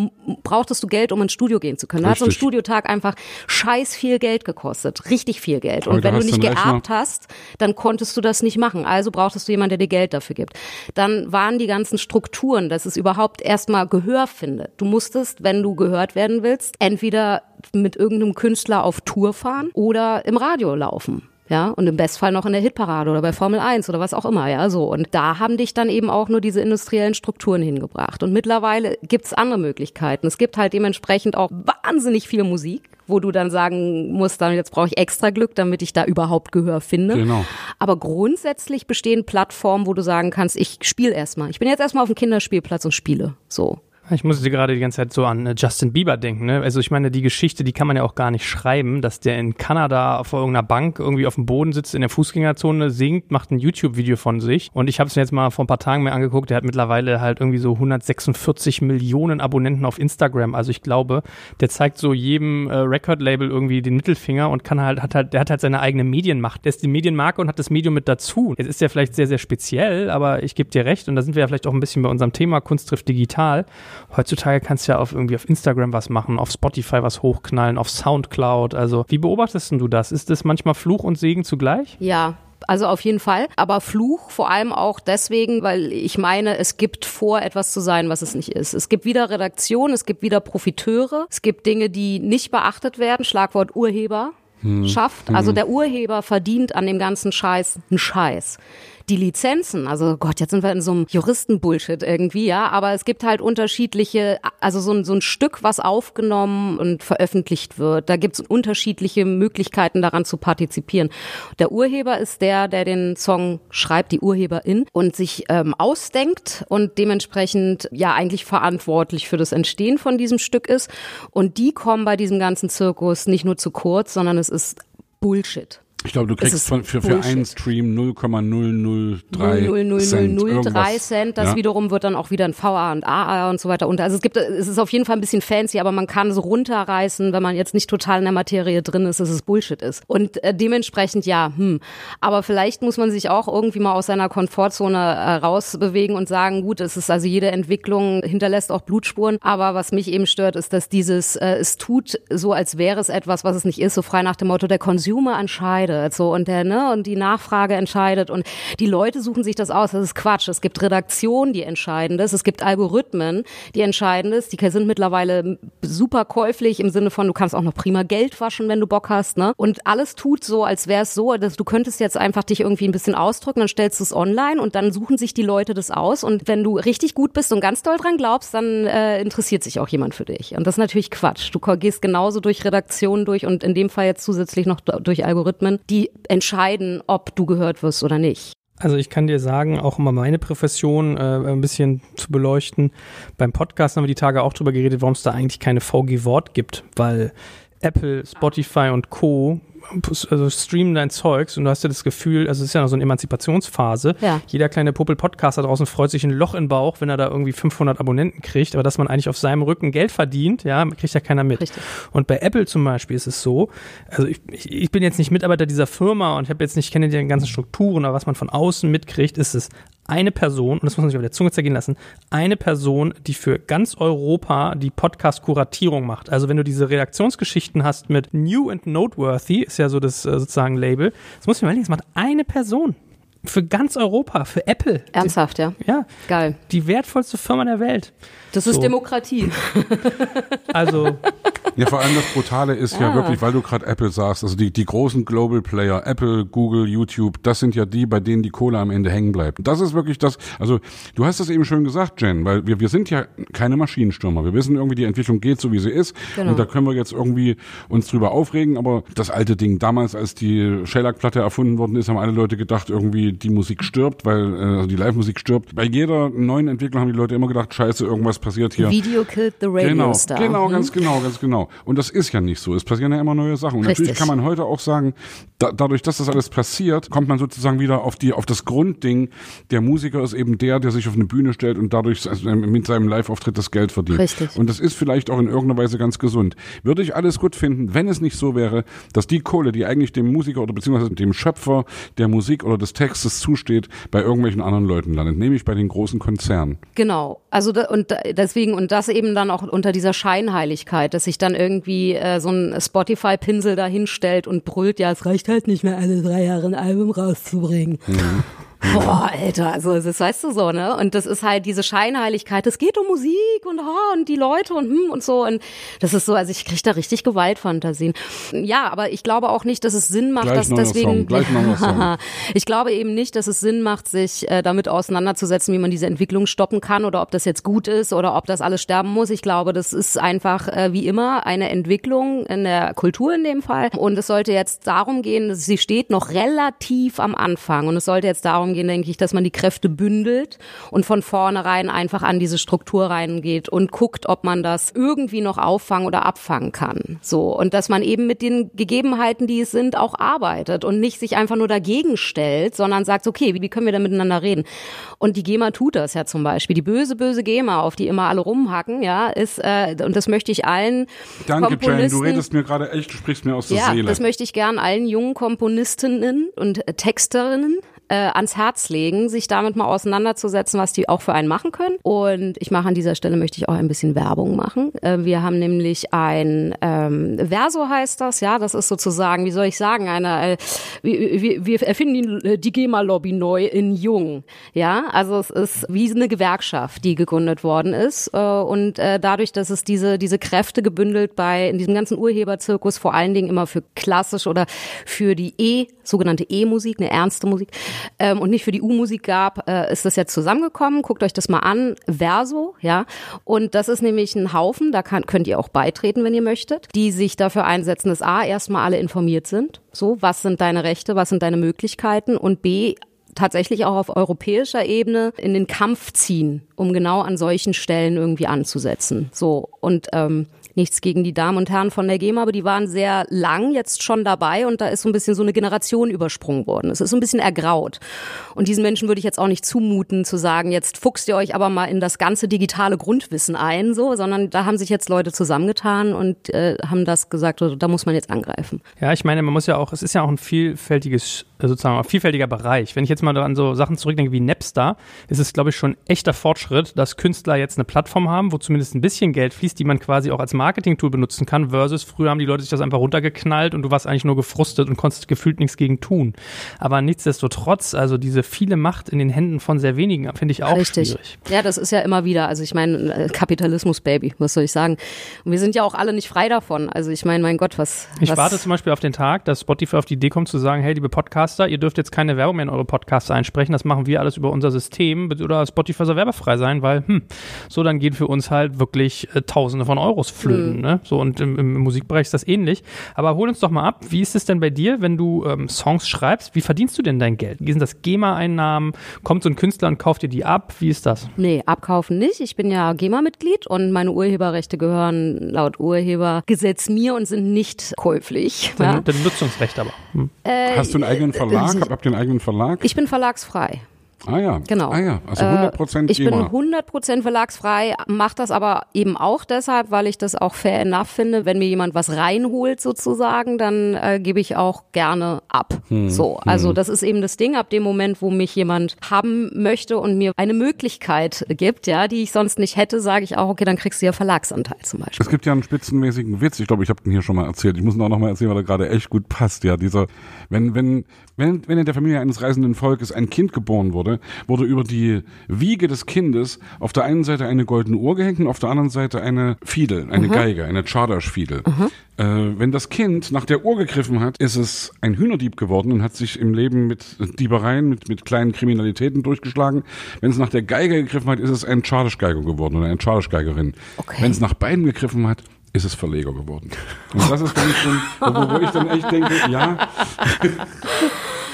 brauchtest du Geld, um ins Studio gehen zu können. Da hat so ein. Studiotag einfach scheiß viel Geld gekostet. Richtig viel Geld. Und Heute wenn du nicht geerbt hast, dann konntest du das nicht machen. Also brauchtest du jemanden, der dir Geld dafür gibt. Dann waren die ganzen Strukturen, dass es überhaupt erstmal Gehör findet. Du musstest, wenn du gehört werden willst, entweder mit irgendeinem Künstler auf Tour fahren oder im Radio laufen. Ja, und im Bestfall noch in der Hitparade oder bei Formel 1 oder was auch immer, ja, so. Und da haben dich dann eben auch nur diese industriellen Strukturen hingebracht. Und mittlerweile gibt's andere Möglichkeiten. Es gibt halt dementsprechend auch wahnsinnig viel Musik, wo du dann sagen musst, dann jetzt brauche ich extra Glück, damit ich da überhaupt Gehör finde. Genau. Aber grundsätzlich bestehen Plattformen, wo du sagen kannst, ich spiele erstmal. Ich bin jetzt erstmal auf dem Kinderspielplatz und spiele. So. Ich musste gerade die ganze Zeit so an äh, Justin Bieber denken. Ne? Also ich meine, die Geschichte, die kann man ja auch gar nicht schreiben, dass der in Kanada vor irgendeiner Bank irgendwie auf dem Boden sitzt, in der Fußgängerzone, singt, macht ein YouTube-Video von sich. Und ich habe es mir jetzt mal vor ein paar Tagen mir angeguckt. Der hat mittlerweile halt irgendwie so 146 Millionen Abonnenten auf Instagram. Also ich glaube, der zeigt so jedem äh, Record-Label irgendwie den Mittelfinger und kann halt, hat halt, der hat halt seine eigene Medienmacht. Der ist die Medienmarke und hat das Medium mit dazu. Jetzt ist der vielleicht sehr, sehr speziell, aber ich gebe dir recht und da sind wir ja vielleicht auch ein bisschen bei unserem Thema Kunst trifft digital. Heutzutage kannst du ja auf irgendwie auf Instagram was machen, auf Spotify was hochknallen, auf Soundcloud. Also wie beobachtest du das? Ist das manchmal Fluch und Segen zugleich? Ja, also auf jeden Fall. Aber Fluch vor allem auch deswegen, weil ich meine, es gibt vor, etwas zu sein, was es nicht ist. Es gibt wieder Redaktion, es gibt wieder Profiteure, es gibt Dinge, die nicht beachtet werden. Schlagwort Urheber. Hm. Schafft. Also hm. der Urheber verdient an dem ganzen Scheiß einen Scheiß die Lizenzen, also Gott, jetzt sind wir in so einem Juristenbullshit irgendwie, ja, aber es gibt halt unterschiedliche, also so ein, so ein Stück, was aufgenommen und veröffentlicht wird. Da gibt es unterschiedliche Möglichkeiten daran zu partizipieren. Der Urheber ist der, der den Song schreibt, die Urheberin, und sich ähm, ausdenkt und dementsprechend ja eigentlich verantwortlich für das Entstehen von diesem Stück ist. Und die kommen bei diesem ganzen Zirkus nicht nur zu kurz, sondern es ist Bullshit. Ich glaube, du kriegst von, für, für einen Stream 0,003 Cent. 0,003 Cent. Das ja. wiederum wird dann auch wieder ein VA und AA und so weiter unter. Also es gibt, es ist auf jeden Fall ein bisschen fancy, aber man kann so runterreißen, wenn man jetzt nicht total in der Materie drin ist, dass es Bullshit ist. Und äh, dementsprechend ja, hm. Aber vielleicht muss man sich auch irgendwie mal aus seiner Komfortzone äh, rausbewegen und sagen, gut, es ist also jede Entwicklung hinterlässt auch Blutspuren. Aber was mich eben stört, ist, dass dieses, äh, es tut so, als wäre es etwas, was es nicht ist, so frei nach dem Motto, der Consumer entscheidet entscheidet, so und der ne und die Nachfrage entscheidet und die Leute suchen sich das aus. Das ist Quatsch. Es gibt Redaktion, die entscheidend ist. Es gibt Algorithmen, die entscheidend ist. Die sind mittlerweile super käuflich im Sinne von, du kannst auch noch prima Geld waschen, wenn du Bock hast, ne? Und alles tut so, als wäre es so, dass du könntest jetzt einfach dich irgendwie ein bisschen ausdrücken, dann stellst du es online und dann suchen sich die Leute das aus und wenn du richtig gut bist und ganz doll dran glaubst, dann äh, interessiert sich auch jemand für dich. Und das ist natürlich Quatsch. Du gehst genauso durch Redaktionen durch und in dem Fall jetzt zusätzlich noch durch Algorithmen die entscheiden, ob du gehört wirst oder nicht. Also ich kann dir sagen, auch um mal meine Profession äh, ein bisschen zu beleuchten. Beim Podcast haben wir die Tage auch drüber geredet, warum es da eigentlich keine VG-Wort gibt, weil Apple, Spotify und Co also streamen dein Zeugs und du hast ja das Gefühl, also es ist ja noch so eine Emanzipationsphase. Ja. Jeder kleine Popel-Podcaster draußen freut sich ein Loch im Bauch, wenn er da irgendwie 500 Abonnenten kriegt, aber dass man eigentlich auf seinem Rücken Geld verdient, ja, kriegt ja keiner mit. Richtig. Und bei Apple zum Beispiel ist es so, also ich, ich, ich bin jetzt nicht Mitarbeiter dieser Firma und ich habe jetzt nicht, kenne die ganzen Strukturen, aber was man von außen mitkriegt, ist es eine Person, und das muss man sich auf der Zunge zergehen lassen, eine Person, die für ganz Europa die Podcast-Kuratierung macht. Also wenn du diese Redaktionsgeschichten hast mit New and Noteworthy, ist ja so das äh, sozusagen Label, das muss ich mir überlegen, das macht eine Person. Für ganz Europa, für Apple. Ernsthaft, ja? Ja. Geil. Die wertvollste Firma der Welt. Das ist so. Demokratie. (laughs) Also. Ja, vor allem das Brutale ist ja, ja wirklich, weil du gerade Apple sagst, also die, die großen Global Player, Apple, Google, YouTube, das sind ja die, bei denen die Kohle am Ende hängen bleibt. Das ist wirklich das, also du hast das eben schön gesagt, Jen, weil wir, wir sind ja keine Maschinenstürmer. Wir wissen irgendwie, die Entwicklung geht so, wie sie ist. Genau. Und da können wir jetzt irgendwie uns drüber aufregen, aber das alte Ding, damals, als die Shellac-Platte erfunden worden ist, haben alle Leute gedacht, irgendwie die Musik stirbt, weil äh, also die Live-Musik stirbt. Bei jeder neuen Entwicklung haben die Leute immer gedacht, scheiße, irgendwas passiert hier. Video killed the radio genau, star. Genau, hm? ganz genau, ganz genau. Und das ist ja nicht so. Es passieren ja immer neue Sachen. Und Richtig. natürlich kann man heute auch sagen, da, dadurch, dass das alles passiert, kommt man sozusagen wieder auf die, auf das Grundding. Der Musiker ist eben der, der sich auf eine Bühne stellt und dadurch also mit seinem Live-Auftritt das Geld verdient. Richtig. Und das ist vielleicht auch in irgendeiner Weise ganz gesund. Würde ich alles gut finden, wenn es nicht so wäre, dass die Kohle, die eigentlich dem Musiker oder beziehungsweise dem Schöpfer der Musik oder des Textes zusteht, bei irgendwelchen anderen Leuten landet, nämlich bei den großen Konzernen. Genau. Also da, und deswegen und das eben dann auch unter dieser Scheinheiligkeit, dass sich dann irgendwie äh, so ein Spotify-Pinsel da hinstellt und brüllt, ja, es reicht halt nicht mehr alle drei Jahre ein Album rauszubringen. Mhm. (laughs) Boah, Alter, also das weißt du so, ne? Und das ist halt diese Scheinheiligkeit, es geht um Musik und oh, und die Leute und hm und so und das ist so, also ich kriege da richtig Gewaltfantasien. Ja, aber ich glaube auch nicht, dass es Sinn macht, Gleich dass deswegen (laughs) ich glaube eben nicht, dass es Sinn macht, sich äh, damit auseinanderzusetzen, wie man diese Entwicklung stoppen kann oder ob das jetzt gut ist oder ob das alles sterben muss. Ich glaube, das ist einfach äh, wie immer eine Entwicklung in der Kultur in dem Fall und es sollte jetzt darum gehen, sie steht noch relativ am Anfang und es sollte jetzt darum darum gehen, denke ich, dass man die Kräfte bündelt und von vornherein einfach an diese Struktur reingeht und guckt, ob man das irgendwie noch auffangen oder abfangen kann. So. Und dass man eben mit den Gegebenheiten, die es sind, auch arbeitet und nicht sich einfach nur dagegen stellt, sondern sagt, okay, wie, können wir da miteinander reden? Und die GEMA tut das ja zum Beispiel. Die böse, böse GEMA, auf die immer alle rumhacken, ja, ist, äh, und das möchte ich allen Danke, Jane, du redest mir gerade echt, du sprichst mir aus der ja, Seele. das möchte ich gern allen jungen Komponistinnen und Texterinnen äh, ans Herz legen, sich damit mal auseinanderzusetzen, was die auch für einen machen können. Und ich mache an dieser Stelle möchte ich auch ein bisschen Werbung machen. Äh, wir haben nämlich ein ähm, Verso heißt das, ja, das ist sozusagen, wie soll ich sagen, eine, äh, wir, wir, erfinden die, die GEMA-Lobby neu in Jung, ja, also es ist wie eine Gewerkschaft, die gegründet worden ist äh, und äh, dadurch, dass es diese diese Kräfte gebündelt bei in diesem ganzen Urheberzirkus vor allen Dingen immer für klassisch oder für die E sogenannte E-Musik, eine ernste Musik ähm, und nicht für die U-Musik gab, äh, ist das jetzt zusammengekommen. Guckt euch das mal an, Verso, ja. Und das ist nämlich ein Haufen, da kann, könnt ihr auch beitreten, wenn ihr möchtet, die sich dafür einsetzen, dass A, erstmal alle informiert sind. So, was sind deine Rechte, was sind deine Möglichkeiten und B, tatsächlich auch auf europäischer Ebene in den Kampf ziehen, um genau an solchen Stellen irgendwie anzusetzen. So und ähm, nichts gegen die Damen und Herren von der GEMA, aber die waren sehr lang jetzt schon dabei und da ist so ein bisschen so eine Generation übersprungen worden. Es ist so ein bisschen ergraut. Und diesen Menschen würde ich jetzt auch nicht zumuten, zu sagen, jetzt fuchst ihr euch aber mal in das ganze digitale Grundwissen ein, so, sondern da haben sich jetzt Leute zusammengetan und äh, haben das gesagt, also, da muss man jetzt angreifen. Ja, ich meine, man muss ja auch, es ist ja auch ein vielfältiges, sozusagen ein vielfältiger Bereich. Wenn ich jetzt mal an so Sachen zurückdenke wie Napster, ist es, glaube ich, schon echter Fortschritt, dass Künstler jetzt eine Plattform haben, wo zumindest ein bisschen Geld fließt, die man quasi auch als Marketing-Tool benutzen kann, versus früher haben die Leute sich das einfach runtergeknallt und du warst eigentlich nur gefrustet und konntest gefühlt nichts gegen tun. Aber nichtsdestotrotz, also diese viele Macht in den Händen von sehr wenigen, finde ich auch Richtig. schwierig. Ja, das ist ja immer wieder. Also ich meine, äh, Kapitalismus, Baby, was soll ich sagen? Und wir sind ja auch alle nicht frei davon. Also ich meine, mein Gott, was. Ich was, warte zum Beispiel auf den Tag, dass Spotify auf die Idee kommt zu sagen, hey, liebe Podcaster, ihr dürft jetzt keine Werbung mehr in eure Podcasts einsprechen, das machen wir alles über unser System oder Spotify soll werbefrei sein, weil, hm, so dann gehen für uns halt wirklich äh, Tausende von Euros flöten, Mhm. ne? So und im, im Musikbereich ist das ähnlich. Aber hol uns doch mal ab, wie ist es denn bei dir, wenn du ähm, Songs schreibst? Wie verdienst du denn dein Geld? Wie sind das GEMA-Einnahmen? Kommt so ein Künstler und kauft dir die ab? Wie ist das? Nee, abkaufen nicht. Ich bin ja GEMA-Mitglied und meine Urheberrechte gehören laut Urhebergesetz mir und sind nicht käuflich. Dein, Ja? dein Nutzungsrecht aber. Hm. Hast du einen eigenen Verlag? Hab, habt ihr einen eigenen Verlag? Ich bin verlagsfrei. Ah ja. Genau. Ah ja, also Äh, 100 Prozent Ich bin GEMA. 100% verlagsfrei, mache das aber eben auch deshalb, weil ich das auch fair enough finde. Wenn mir jemand was reinholt sozusagen, dann äh, gebe ich auch gerne ab. Hm, So, also das ist eben das Ding. Ab dem Moment, wo mich jemand haben möchte und mir eine Möglichkeit gibt, ja, die ich sonst nicht hätte, sage ich auch, okay, dann kriegst du ja Verlagsanteil zum Beispiel. Es gibt ja einen spitzenmäßigen Witz, ich glaube, ich habe den hier schon mal erzählt. Ich muss ihn auch noch mal erzählen, weil er gerade echt gut passt. Ja, dieser, wenn, wenn, wenn, wenn in der Familie eines reisenden Volkes ein Kind geboren wurde, wurde über die Wiege des Kindes auf der einen Seite eine goldene Uhr gehängt und auf der anderen Seite eine Fiedel, eine Geige, eine Chardash-Fiedel. Äh, wenn das Kind nach der Uhr gegriffen hat, ist es ein Hühnerdieb geworden und hat sich im Leben mit Diebereien, mit, mit kleinen Kriminalitäten durchgeschlagen. Wenn es nach der Geige gegriffen hat, ist es ein Chardash-Geiger geworden oder eine Chardash-Geigerin. Okay. Wenn es nach beiden gegriffen hat, ist es Verleger geworden. Und das ist für mich schon, wo, wo ich dann echt denke, ja, (laughs)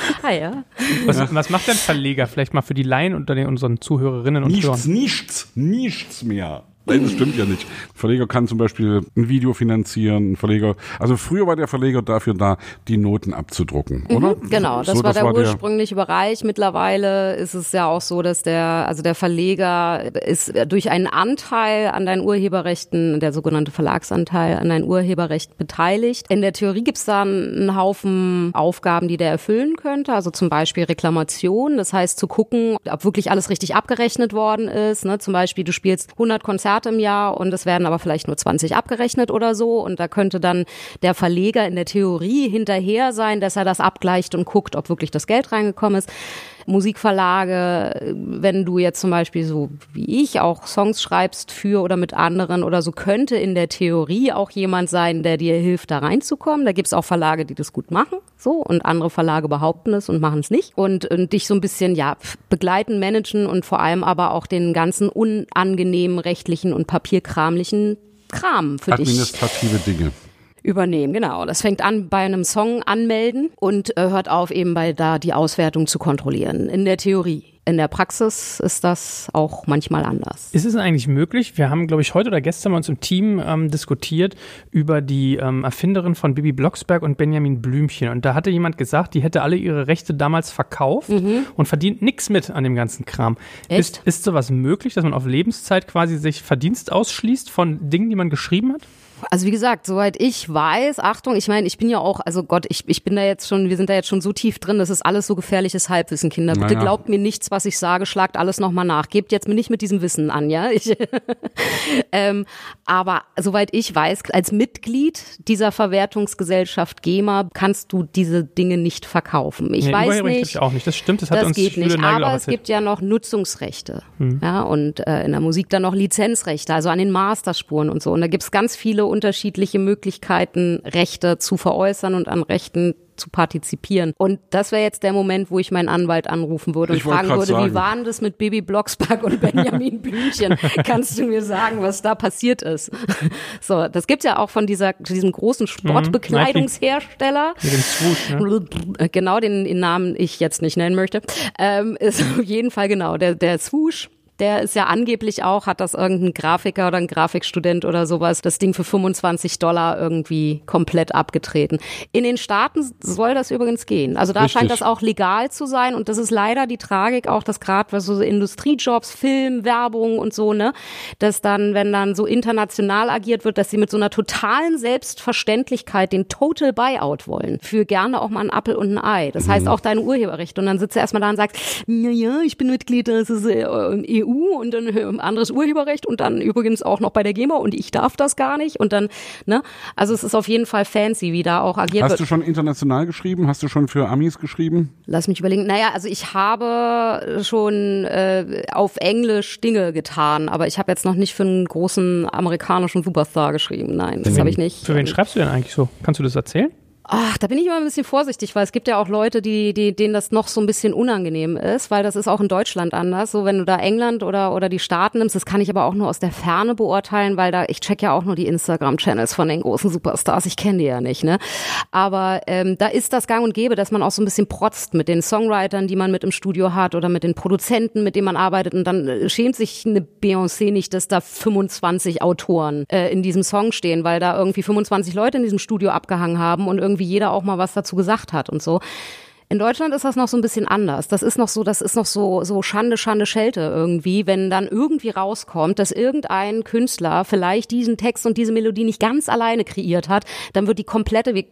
(laughs) Ah ja. Was, was macht denn Verleger vielleicht mal für die Laien unter den, unseren Zuhörerinnen und nichts, Hörern? nichts, nichts mehr. Nein, das stimmt ja nicht. Ein Verleger kann zum Beispiel ein Video finanzieren. Ein Verleger, also früher war der Verleger dafür da, die Noten abzudrucken, oder? Genau, das So, war der ursprüngliche Bereich. Mittlerweile ist es ja auch so, dass der, also der Verleger ist durch einen Anteil an deinen Urheberrechten, der sogenannte Verlagsanteil an deinen Urheberrechten beteiligt. In der Theorie gibt's da einen Haufen Aufgaben, die der erfüllen könnte, also zum Beispiel Reklamation, das heißt zu gucken, ob wirklich alles richtig abgerechnet worden ist. Ne? Zum Beispiel, du spielst 100 Konzerte im Jahr und es werden aber vielleicht nur 20 abgerechnet oder so und da könnte dann der Verleger in der Theorie hinterher sein, dass er das abgleicht und guckt, ob wirklich das Geld reingekommen ist. Musikverlage, wenn du jetzt zum Beispiel so wie ich auch Songs schreibst für oder mit anderen oder so, könnte in der Theorie auch jemand sein, der dir hilft, da reinzukommen. Da gibt's auch Verlage, die das gut machen, so und andere Verlage behaupten es und machen es nicht und, und dich so ein bisschen ja begleiten, managen und vor allem aber auch den ganzen unangenehmen rechtlichen und papierkramlichen Kram für dich Administrative Dinge. Übernehmen. Genau. Das fängt an bei einem Song anmelden und äh, hört auf, eben bei da die Auswertung zu kontrollieren. In der Theorie. In der Praxis ist das auch manchmal anders. Ist es eigentlich möglich? Wir haben, glaube ich, heute oder gestern bei uns im Team ähm, diskutiert über die ähm, Erfinderin von Bibi Blocksberg und Benjamin Blümchen. Und da hatte jemand gesagt, die hätte alle ihre Rechte damals verkauft mhm. und verdient nichts mit an dem ganzen Kram. Echt? Ist, ist sowas möglich, dass man auf Lebenszeit quasi sich Verdienst ausschließt von Dingen, die man geschrieben hat? Also wie gesagt, soweit ich weiß, Achtung, ich meine, ich bin ja auch, also Gott, ich, ich bin da jetzt schon, wir sind da jetzt schon so tief drin, das ist alles so gefährliches Halbwissen, Kinder. Bitte naja. glaubt mir nichts, was ich sage, schlagt alles nochmal nach. Gebt jetzt mir nicht mit diesem Wissen an, ja. Ich, (laughs) ähm, aber soweit ich weiß, als Mitglied dieser Verwertungsgesellschaft GEMA kannst du diese Dinge nicht verkaufen. Ich nee, weiß nicht. Ich auch nicht. Das stimmt, das hat das uns geht nicht. Aber es gibt ja noch Nutzungsrechte, hm. ja, und äh, in der Musik dann noch Lizenzrechte, also an den Masterspuren und so. Und da gibt's ganz viele unterschiedliche Möglichkeiten, Rechte zu veräußern und an Rechten zu partizipieren. Und das wäre jetzt der Moment, wo ich meinen Anwalt anrufen würde und fragen würde, sagen. wie war denn das mit Baby Blocksberg und Benjamin (laughs) Blümchen? Kannst du mir sagen, was da passiert ist? (laughs) So, das gibt's ja auch von dieser, diesem großen mhm. Sportbekleidungshersteller. Mit dem Swoosh, ne? Genau, den, den Namen ich jetzt nicht nennen möchte. Ähm, ist (laughs) auf jeden Fall genau, der, der Swoosh der ist ja angeblich auch, hat das irgendein Grafiker oder ein Grafikstudent oder sowas, das Ding für 25 Dollar irgendwie komplett abgetreten. In den Staaten soll das übrigens gehen. Also da Richtig. scheint das auch legal zu sein und das ist leider die Tragik auch, dass gerade was so Industriejobs, Film, Werbung und so, ne, dass dann, wenn dann so international agiert wird, dass sie mit so einer totalen Selbstverständlichkeit den Total Buyout wollen. Für gerne auch mal ein Apple und ein Ei. Das heißt mhm. auch dein Urheberrecht. Und dann sitzt er erstmal da und sagt, ja, ja, ich bin Mitglied des EU äh, EU und dann ein anderes Urheberrecht und dann übrigens auch noch bei der GEMA und ich darf das gar nicht und dann, ne? Also es ist auf jeden Fall fancy, wie da auch agiert Hast wird. du schon international geschrieben? Hast du schon für Amis geschrieben? Lass mich überlegen. Naja, also ich habe schon äh, auf Englisch Dinge getan, aber ich habe jetzt noch nicht für einen großen amerikanischen Superstar geschrieben. Nein, das habe ich nicht. Für wen schreibst du denn eigentlich so? Kannst du das erzählen? Ach, da bin ich immer ein bisschen vorsichtig, weil es gibt ja auch Leute, die, die, denen das noch so ein bisschen unangenehm ist, weil das ist auch in Deutschland anders. So, wenn du da England oder, oder die Staaten nimmst, das kann ich aber auch nur aus der Ferne beurteilen, weil da, ich check ja auch nur die Instagram-Channels von den großen Superstars. Ich kenne die ja nicht, ne? Aber ähm, da ist das gang und gäbe, dass man auch so ein bisschen protzt mit den Songwritern, die man mit im Studio hat oder mit den Produzenten, mit denen man arbeitet. Und dann äh, schämt sich eine Beyoncé nicht, dass da 25 Autoren äh, in diesem Song stehen, weil da irgendwie 25 Leute in diesem Studio abgehangen haben und irgendwie irgendwie jeder auch mal was dazu gesagt hat und so. In Deutschland ist das noch so ein bisschen anders. Das ist noch so, das ist noch so, so Schande, Schande, Schelte irgendwie, wenn dann irgendwie rauskommt, dass irgendein Künstler vielleicht diesen Text und diese Melodie nicht ganz alleine kreiert hat, dann wird die komplette, die,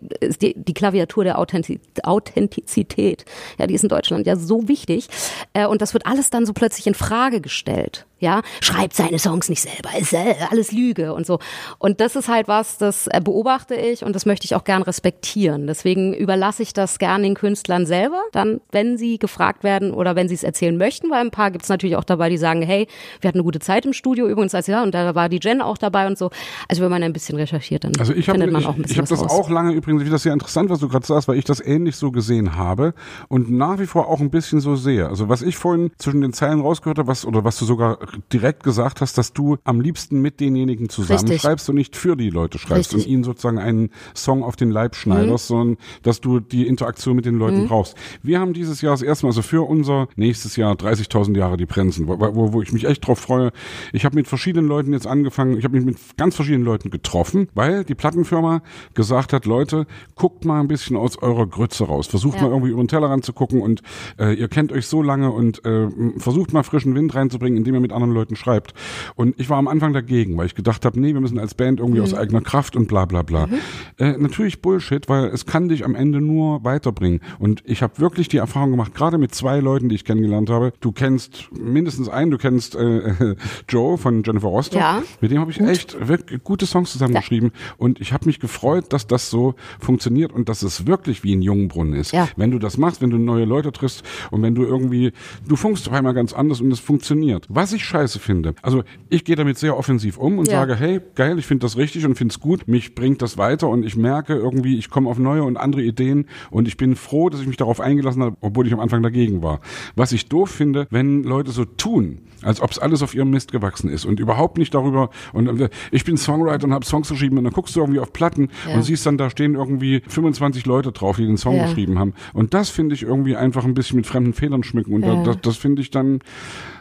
die Klaviatur der Authentizität, ja, die ist in Deutschland ja so wichtig, äh, und das wird alles dann so plötzlich in Frage gestellt ja, schreibt seine Songs nicht selber, ist äh, alles Lüge und so. Und das ist halt was, das äh, beobachte ich und das möchte ich auch gern respektieren. Deswegen überlasse ich das gern den Künstlern selber, dann, wenn sie gefragt werden oder wenn sie es erzählen möchten, weil ein paar gibt es natürlich auch dabei, die sagen, hey, wir hatten eine gute Zeit im Studio übrigens, als ja, und da war die Jen auch dabei und so. Also wenn man ein bisschen recherchiert, dann also ich hab, findet man ich, auch ein bisschen Ich habe das raus. auch lange übrigens, ich das sehr interessant, was du gerade sagst, weil ich das ähnlich so gesehen habe und nach wie vor auch ein bisschen so sehe. Also was ich vorhin zwischen den Zeilen rausgehört habe, was oder was du sogar direkt gesagt hast, dass du am liebsten mit denjenigen zusammenschreibst und nicht für die Leute schreibst Richtig. und ihnen sozusagen einen Song auf den Leib schneiderst, mhm. sondern dass du die Interaktion mit den Leuten mhm. brauchst. Wir haben dieses Jahr das erste Mal, also für unser nächstes Jahr 30.000 Jahre die Prenzen, wo, wo, wo ich mich echt drauf freue. Ich habe mit verschiedenen Leuten jetzt angefangen, ich habe mich mit ganz verschiedenen Leuten getroffen, weil die Plattenfirma gesagt hat, Leute, guckt mal ein bisschen aus eurer Grütze raus. Versucht ja. mal irgendwie über den Tellerrand zu gucken und äh, ihr kennt euch so lange und äh, versucht mal frischen Wind reinzubringen, indem ihr mit anderen Leuten schreibt. Und ich war am Anfang dagegen, weil ich gedacht habe, nee, wir müssen als Band irgendwie mhm. aus eigener Kraft und bla bla bla. Mhm. Äh, natürlich Bullshit, weil es kann dich am Ende nur weiterbringen. Und ich habe wirklich die Erfahrung gemacht, gerade mit zwei Leuten, die ich kennengelernt habe. Du kennst mindestens einen, du kennst äh, (laughs) Joe von Jennifer Rostock. Ja. Mit dem habe ich Gut. echt wirklich gute Songs zusammengeschrieben. Ja. Und ich habe mich gefreut, dass das so funktioniert und dass es wirklich wie ein Jungbrunnen ist. Ja. Wenn du das machst, wenn du neue Leute triffst und wenn du irgendwie, du funkst auf einmal ganz anders und es funktioniert. Was ich scheiße scheiße finde. Also ich gehe damit sehr offensiv um und ja. sage, hey, geil, ich finde das richtig und finde es gut, mich bringt das weiter und ich merke irgendwie, ich komme auf neue und andere Ideen und ich bin froh, dass ich mich darauf eingelassen habe, obwohl ich am Anfang dagegen war. Was ich doof finde, wenn Leute so tun, als ob es alles auf ihrem Mist gewachsen ist und überhaupt nicht darüber. Und äh, ich bin Songwriter und habe Songs geschrieben und dann guckst du irgendwie auf Platten ja. und siehst dann, da stehen irgendwie 25 Leute drauf, die den Song ja. geschrieben haben. Und das finde ich irgendwie einfach ein bisschen mit fremden Federn schmücken. Und ja. das, das finde ich dann,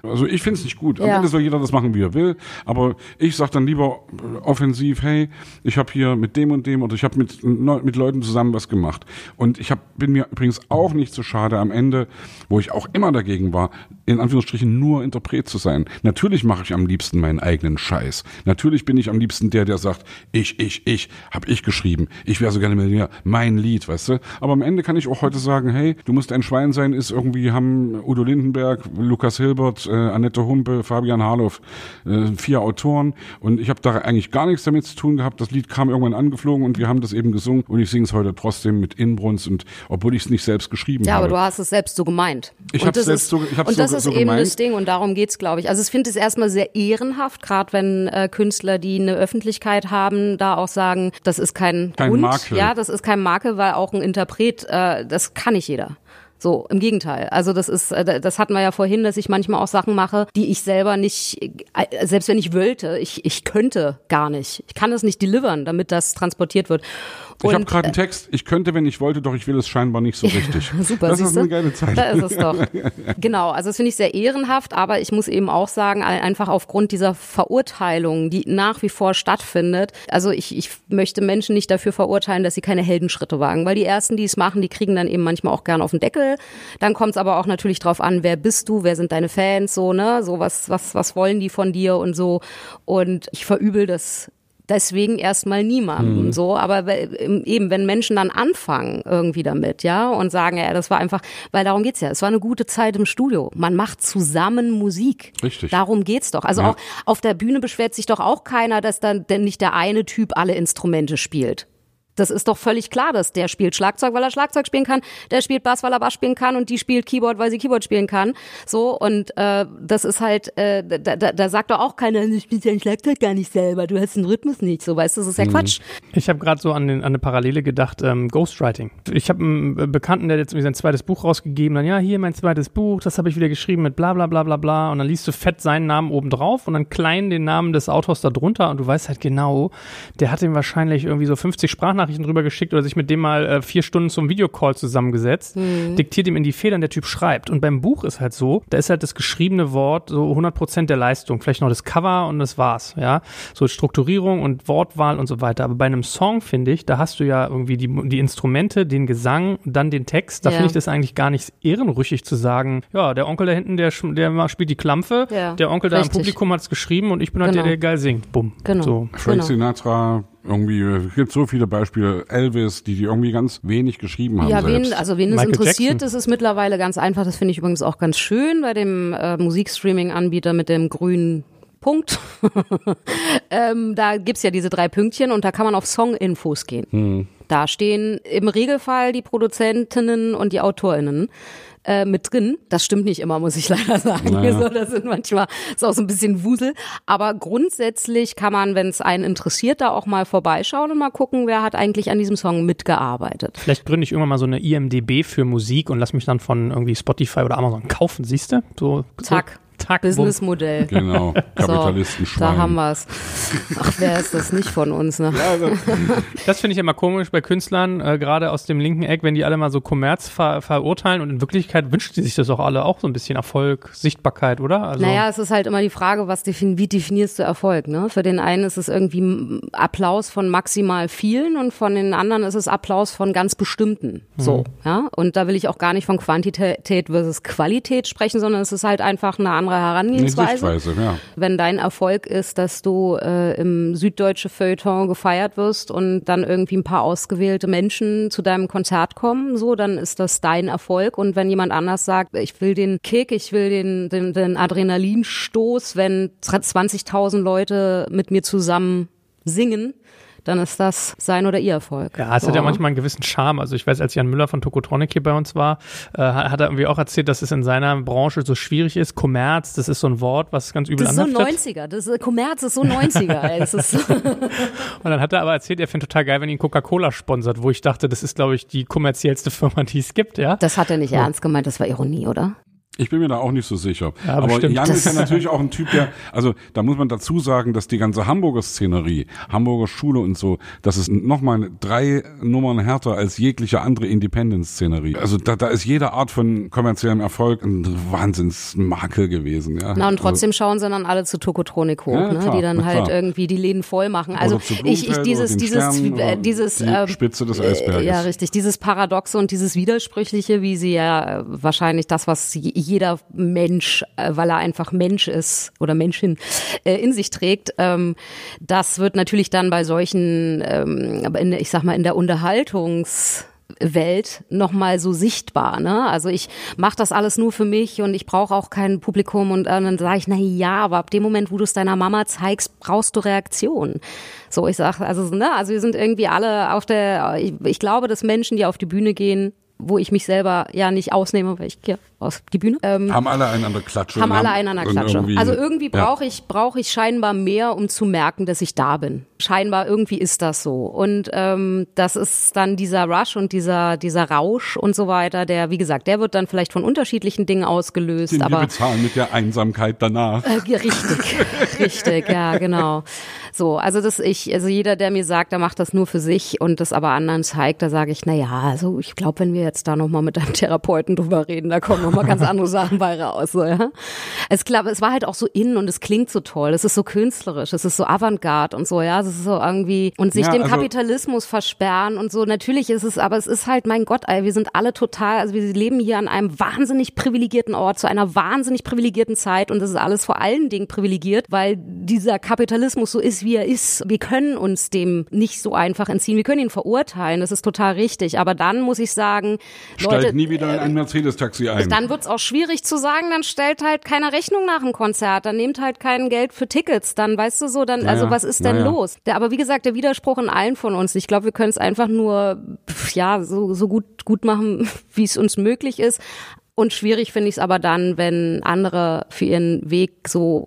also ich finde es nicht gut. Am Ende soll jeder das machen, wie er will. Aber ich sag dann lieber offensiv, hey, ich habe hier mit dem und dem oder ich habe mit, mit Leuten zusammen was gemacht. Und ich hab, bin mir übrigens auch nicht so schade am Ende, wo ich auch immer dagegen war, in Anführungsstrichen nur Interpret zu sein. Natürlich mache ich am liebsten meinen eigenen Scheiß. Natürlich bin ich am liebsten der, der sagt, ich, ich, ich, hab ich geschrieben. Ich wäre so gerne Millionär. Mein Lied, weißt du? Aber am Ende kann ich auch heute sagen, hey, du musst ein Schwein sein, ist irgendwie, haben Udo Lindenberg, Lukas Hilbert, äh, Annette Humpe, Fabian Harloff, äh, vier Autoren. Und ich habe da eigentlich gar nichts damit zu tun gehabt. Das Lied kam irgendwann angeflogen und wir haben das eben gesungen. Und ich singe es heute trotzdem mit Inbrunst und obwohl ich es nicht selbst geschrieben ja, habe. Ja, aber du hast es selbst so gemeint. Ich habe es selbst so, ich hab's und das so, ist so eben gemeint. das Ding und darum geht's, glaube ich. Also ich finde es erstmal sehr ehrenhaft, gerade wenn äh, Künstler, die eine Öffentlichkeit haben, da auch sagen, das ist kein, kein Grund. Makel. Ja, das ist kein Makel, weil auch ein Interpret, äh, das kann nicht jeder. So, im Gegenteil. Also das ist, äh, das hatten wir ja vorhin, dass ich manchmal auch Sachen mache, die ich selber nicht, äh, selbst wenn ich wollte, ich, ich könnte gar nicht. Ich kann es nicht delivern, damit das transportiert wird. Ich habe gerade einen Text, ich könnte, wenn ich wollte, doch ich will es scheinbar nicht so (laughs) richtig. Super, das ist eine geile Zeit. Da ist es doch. (laughs) genau, also das finde ich sehr ehrenhaft, aber ich muss eben auch sagen, einfach aufgrund dieser Verurteilung, die nach wie vor stattfindet, also ich, ich möchte Menschen nicht dafür verurteilen, dass sie keine Heldenschritte wagen, weil die Ersten, die es machen, die kriegen dann eben manchmal auch gern auf den Deckel. Dann kommt es aber auch natürlich drauf an, wer bist du, wer sind deine Fans, so, ne, so was, was, was wollen die von dir und so. Und ich verübel das deswegen erstmal niemandem mhm. so, aber eben wenn Menschen dann anfangen irgendwie damit, ja, und sagen, ja, das war einfach, weil darum geht's ja, es war eine gute Zeit im Studio. Man macht zusammen Musik. Richtig. Darum geht's doch. Also ja. auch auf der Bühne beschwert sich doch auch keiner, dass dann denn nicht der eine Typ alle Instrumente spielt. Das ist doch völlig klar, dass der spielt Schlagzeug, weil er Schlagzeug spielen kann, der spielt Bass, weil er Bass spielen kann und die spielt Keyboard, weil sie Keyboard spielen kann. So und äh, das ist halt, äh, da, da, da sagt doch auch keiner, du spielst ja ein Schlagzeug gar nicht selber, du hast den Rhythmus nicht, so weißt du, das ist ja mhm. Quatsch. Ich habe gerade so an, den, an eine Parallele gedacht, ähm, Ghostwriting. Ich habe einen Bekannten, der jetzt irgendwie sein zweites Buch rausgegeben, dann ja, hier mein zweites Buch, das habe ich wieder geschrieben mit bla bla bla bla bla und dann liest du fett seinen Namen oben drauf und dann klein den Namen des Autors da drunter und du weißt halt genau, der hat ihm wahrscheinlich irgendwie so 50 Sprachnachrichten drüber geschickt oder sich mit dem mal äh, vier Stunden zum Videocall zusammengesetzt, mhm. diktiert ihm in die Federn, der Typ schreibt. Und beim Buch ist halt so, da ist halt das geschriebene Wort so 100 Prozent der Leistung. Vielleicht noch das Cover und das war's, ja. So Strukturierung und Wortwahl und so weiter. Aber bei einem Song, finde ich, da hast du ja irgendwie die, die Instrumente, den Gesang, dann den Text. Da ja. finde ich das eigentlich gar nicht ehrenrüchig zu sagen, ja, der Onkel da hinten, der, der spielt die Klampfe, ja. der Onkel Richtig. da im Publikum hat es geschrieben und ich bin halt der, der geil singt. Bumm. Genau. So. Frank genau. Sinatra, irgendwie, es gibt so viele Beispiele, Elvis, die die irgendwie ganz wenig geschrieben haben. Ja, wen, also wen es interessiert, das ist mittlerweile ganz einfach. Das finde ich übrigens auch ganz schön bei dem äh, Musikstreaming-Anbieter mit dem grünen Punkt. (laughs) ähm, da gibt's ja diese drei Pünktchen und da kann man auf Song-Infos gehen. Hm. Da stehen im Regelfall die Produzentinnen und die AutorInnen äh, mit drin. Das stimmt nicht immer, muss ich (laughs) leider sagen. Naja. So, das sind manchmal ist auch so ein bisschen Wusel. Aber grundsätzlich kann man, wenn es einen interessiert, da auch mal vorbeischauen und mal gucken, wer hat eigentlich an diesem Song mitgearbeitet. Vielleicht gründe ich irgendwann mal so eine IMDB für Musik und lass mich dann von irgendwie Spotify oder Amazon kaufen, siehst du? So, Zack. Zack, Businessmodell. Genau, (laughs) Kapitalisten so, Da haben wir es. Ach, wer ist das nicht von uns? Ne? Ja, also. (laughs) Das finde ich immer komisch bei Künstlern, äh, gerade aus dem linken Eck, wenn die alle mal so Kommerz ver verurteilen und in Wirklichkeit wünschen die sich das auch alle auch so ein bisschen Erfolg, Sichtbarkeit, oder? Also naja, es ist halt immer die Frage, was defin wie definierst du Erfolg? Ne? Für den einen ist es irgendwie Applaus von maximal vielen und von den anderen ist es Applaus von ganz bestimmten. So, mhm. ja. Und da will ich auch gar nicht von Quantität versus Qualität sprechen, sondern es ist halt einfach eine andere Herangehensweise. Ja. Wenn dein Erfolg ist, dass du äh, im süddeutsche Feuilleton gefeiert wirst und dann irgendwie ein paar ausgewählte Menschen zu deinem Konzert kommen, so, dann ist das dein Erfolg. Und wenn jemand anders sagt, ich will den Kick, ich will den, den, den Adrenalinstoß, wenn 20.000 Leute mit mir zusammen singen, dann ist das sein oder ihr Erfolg. Ja, es so. hat ja manchmal einen gewissen Charme. Also ich weiß, als Jan Müller von Tokotronic hier bei uns war, äh, hat er irgendwie auch erzählt, dass es in seiner Branche so schwierig ist. Kommerz, das ist so ein Wort, was ganz übel Das ist so 90er. Das ist, Kommerz ist so 90er. ey. Das ist (laughs) Und dann hat er aber erzählt, er findet total geil, wenn ihn Coca-Cola sponsert, wo ich dachte, das ist, glaube ich, die kommerziellste Firma, die es gibt, ja. Das hat er nicht so. ernst gemeint, das war Ironie, oder? Ich bin mir da auch nicht so sicher. Ja, Aber. Jan ist ja (laughs) natürlich auch ein Typ, der, also da muss man dazu sagen, dass die ganze Hamburger Szenerie, Hamburger Schule und so, das ist nochmal drei Nummern härter als jegliche andere Independent-Szenerie. Also da, da ist jede Art von kommerziellem Erfolg ein Wahnsinnsmakel gewesen. Ja. Na und trotzdem schauen sie dann alle zu Tokotronik hoch, Ja, ne? klar, die dann halt klar. irgendwie die Läden voll machen. Also Oder zu ich, ich dieses dieses Stern äh, dieses die äh, Spitze des Eisberges. Ja, richtig. Dieses Paradoxe und dieses Widersprüchliche, wie sie ja äh, wahrscheinlich das, was j- jeder Mensch, äh, weil er einfach Mensch ist oder Menschin äh, in sich trägt, ähm, das wird natürlich dann bei solchen, ähm, ich sag mal, in der Unterhaltungs Welt noch mal so sichtbar, ne? Also ich mache das alles nur für mich und ich brauche auch kein Publikum und äh, dann sage ich, na ja, aber ab dem Moment, wo du es deiner Mama zeigst, brauchst du Reaktion. So, ich sag, also ne, also wir sind irgendwie alle auf der ich, ich glaube, dass Menschen, die auf die Bühne gehen, wo ich mich selber ja nicht ausnehme, weil ich gehe auf die Bühne. Ähm, haben alle einander Klatsche. haben alle einander Klatsche. irgendwie- Also irgendwie ja. brauche ich, brauche ich scheinbar mehr, um zu merken, dass ich da bin. Scheinbar irgendwie ist das so. Und ähm, das ist dann dieser Rush und dieser, dieser Rausch und so weiter, der, wie gesagt, der wird dann vielleicht von unterschiedlichen Dingen ausgelöst, Den wir aber bezahlen mit der Einsamkeit danach. äh, ja, richtig, (laughs) richtig, ja, genau. So, also das ich, also jeder, der mir sagt, er macht das nur für sich und das aber anderen zeigt, da sage ich, na ja, also ich glaube, wenn wir jetzt da nochmal mit einem Therapeuten drüber reden, da kommen nochmal ganz andere Sachen bei raus. So, ja. Es klappt, es war halt auch so in und es klingt so toll, es ist so künstlerisch, es ist so Avantgarde und so, ja, es ist so irgendwie und sich Ja, dem also- Kapitalismus versperren und so. Natürlich ist es, aber es ist halt, mein Gott, ey, wir sind alle total, also wir leben hier an einem wahnsinnig privilegierten Ort zu einer wahnsinnig privilegierten Zeit und das ist alles vor allen Dingen privilegiert, weil dieser Kapitalismus so ist, wie er ist. Wir können uns dem nicht so einfach entziehen. Wir können ihn verurteilen, das ist total richtig. Aber dann muss ich sagen, Leute, Steigt nie wieder in ein Mercedes-Taxi ein. dann wird's auch schwierig zu sagen, dann stellt halt keine Rechnung nach dem Konzert, dann nehmt halt kein Geld für Tickets, dann weißt du so, dann, also ja, was ist denn ja, ja. los? Der, aber wie gesagt, der Widerspruch in allen von uns. Ich glaube, wir können es einfach nur, ja, so, so gut, gut machen, (laughs) wie es uns möglich ist. Und schwierig finde ich es aber dann, wenn andere für ihren Weg so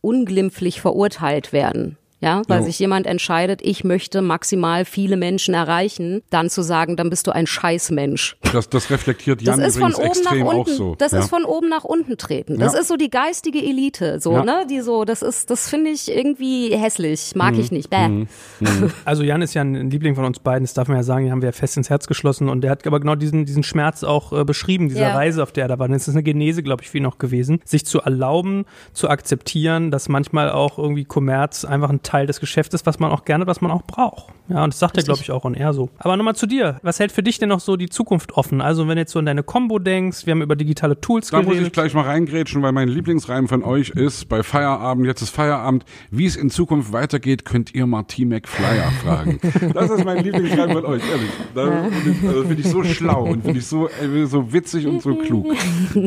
unglimpflich verurteilt werden. Ja, weil Jo. sich jemand entscheidet, ich möchte maximal viele Menschen erreichen, dann zu sagen, dann bist du ein Scheißmensch. Das, das reflektiert Jan Das ist von übrigens oben nach extrem unten. auch so. Das ja. ist von oben nach unten treten. Das Ja. ist so die geistige Elite, so Ja. ne, die so. Das ist, das finde ich irgendwie hässlich. Mag Mhm. ich nicht. Bäh. (laughs) Also Jan ist ja ein Liebling von uns beiden, das darf man ja sagen, den haben wir ja fest ins Herz geschlossen und der hat aber genau diesen, diesen Schmerz auch äh, beschrieben, dieser Ja. Reise, auf der er da war. Das ist eine Genese, glaube ich, für ihn auch gewesen, sich zu erlauben, zu akzeptieren, dass manchmal auch irgendwie Kommerz einfach ein Teil des Geschäftes was man auch gerne, was man auch braucht. Ja, und das sagt er, glaube ich, auch und er so. Aber nochmal zu dir. Was hält für dich denn noch so die Zukunft offen? Also wenn du jetzt so an deine Combo denkst, wir haben über digitale Tools Da muss ich geredet. gleich mal reingrätschen, weil mein Lieblingsreim von euch ist, bei Feierabend, jetzt ist Feierabend, wie es in Zukunft weitergeht, könnt ihr Marty McFly fragen. (laughs) Das ist mein Lieblingsreim von euch, ehrlich. Das finde ich, also finde ich so schlau und finde ich so, äh, so witzig und so klug.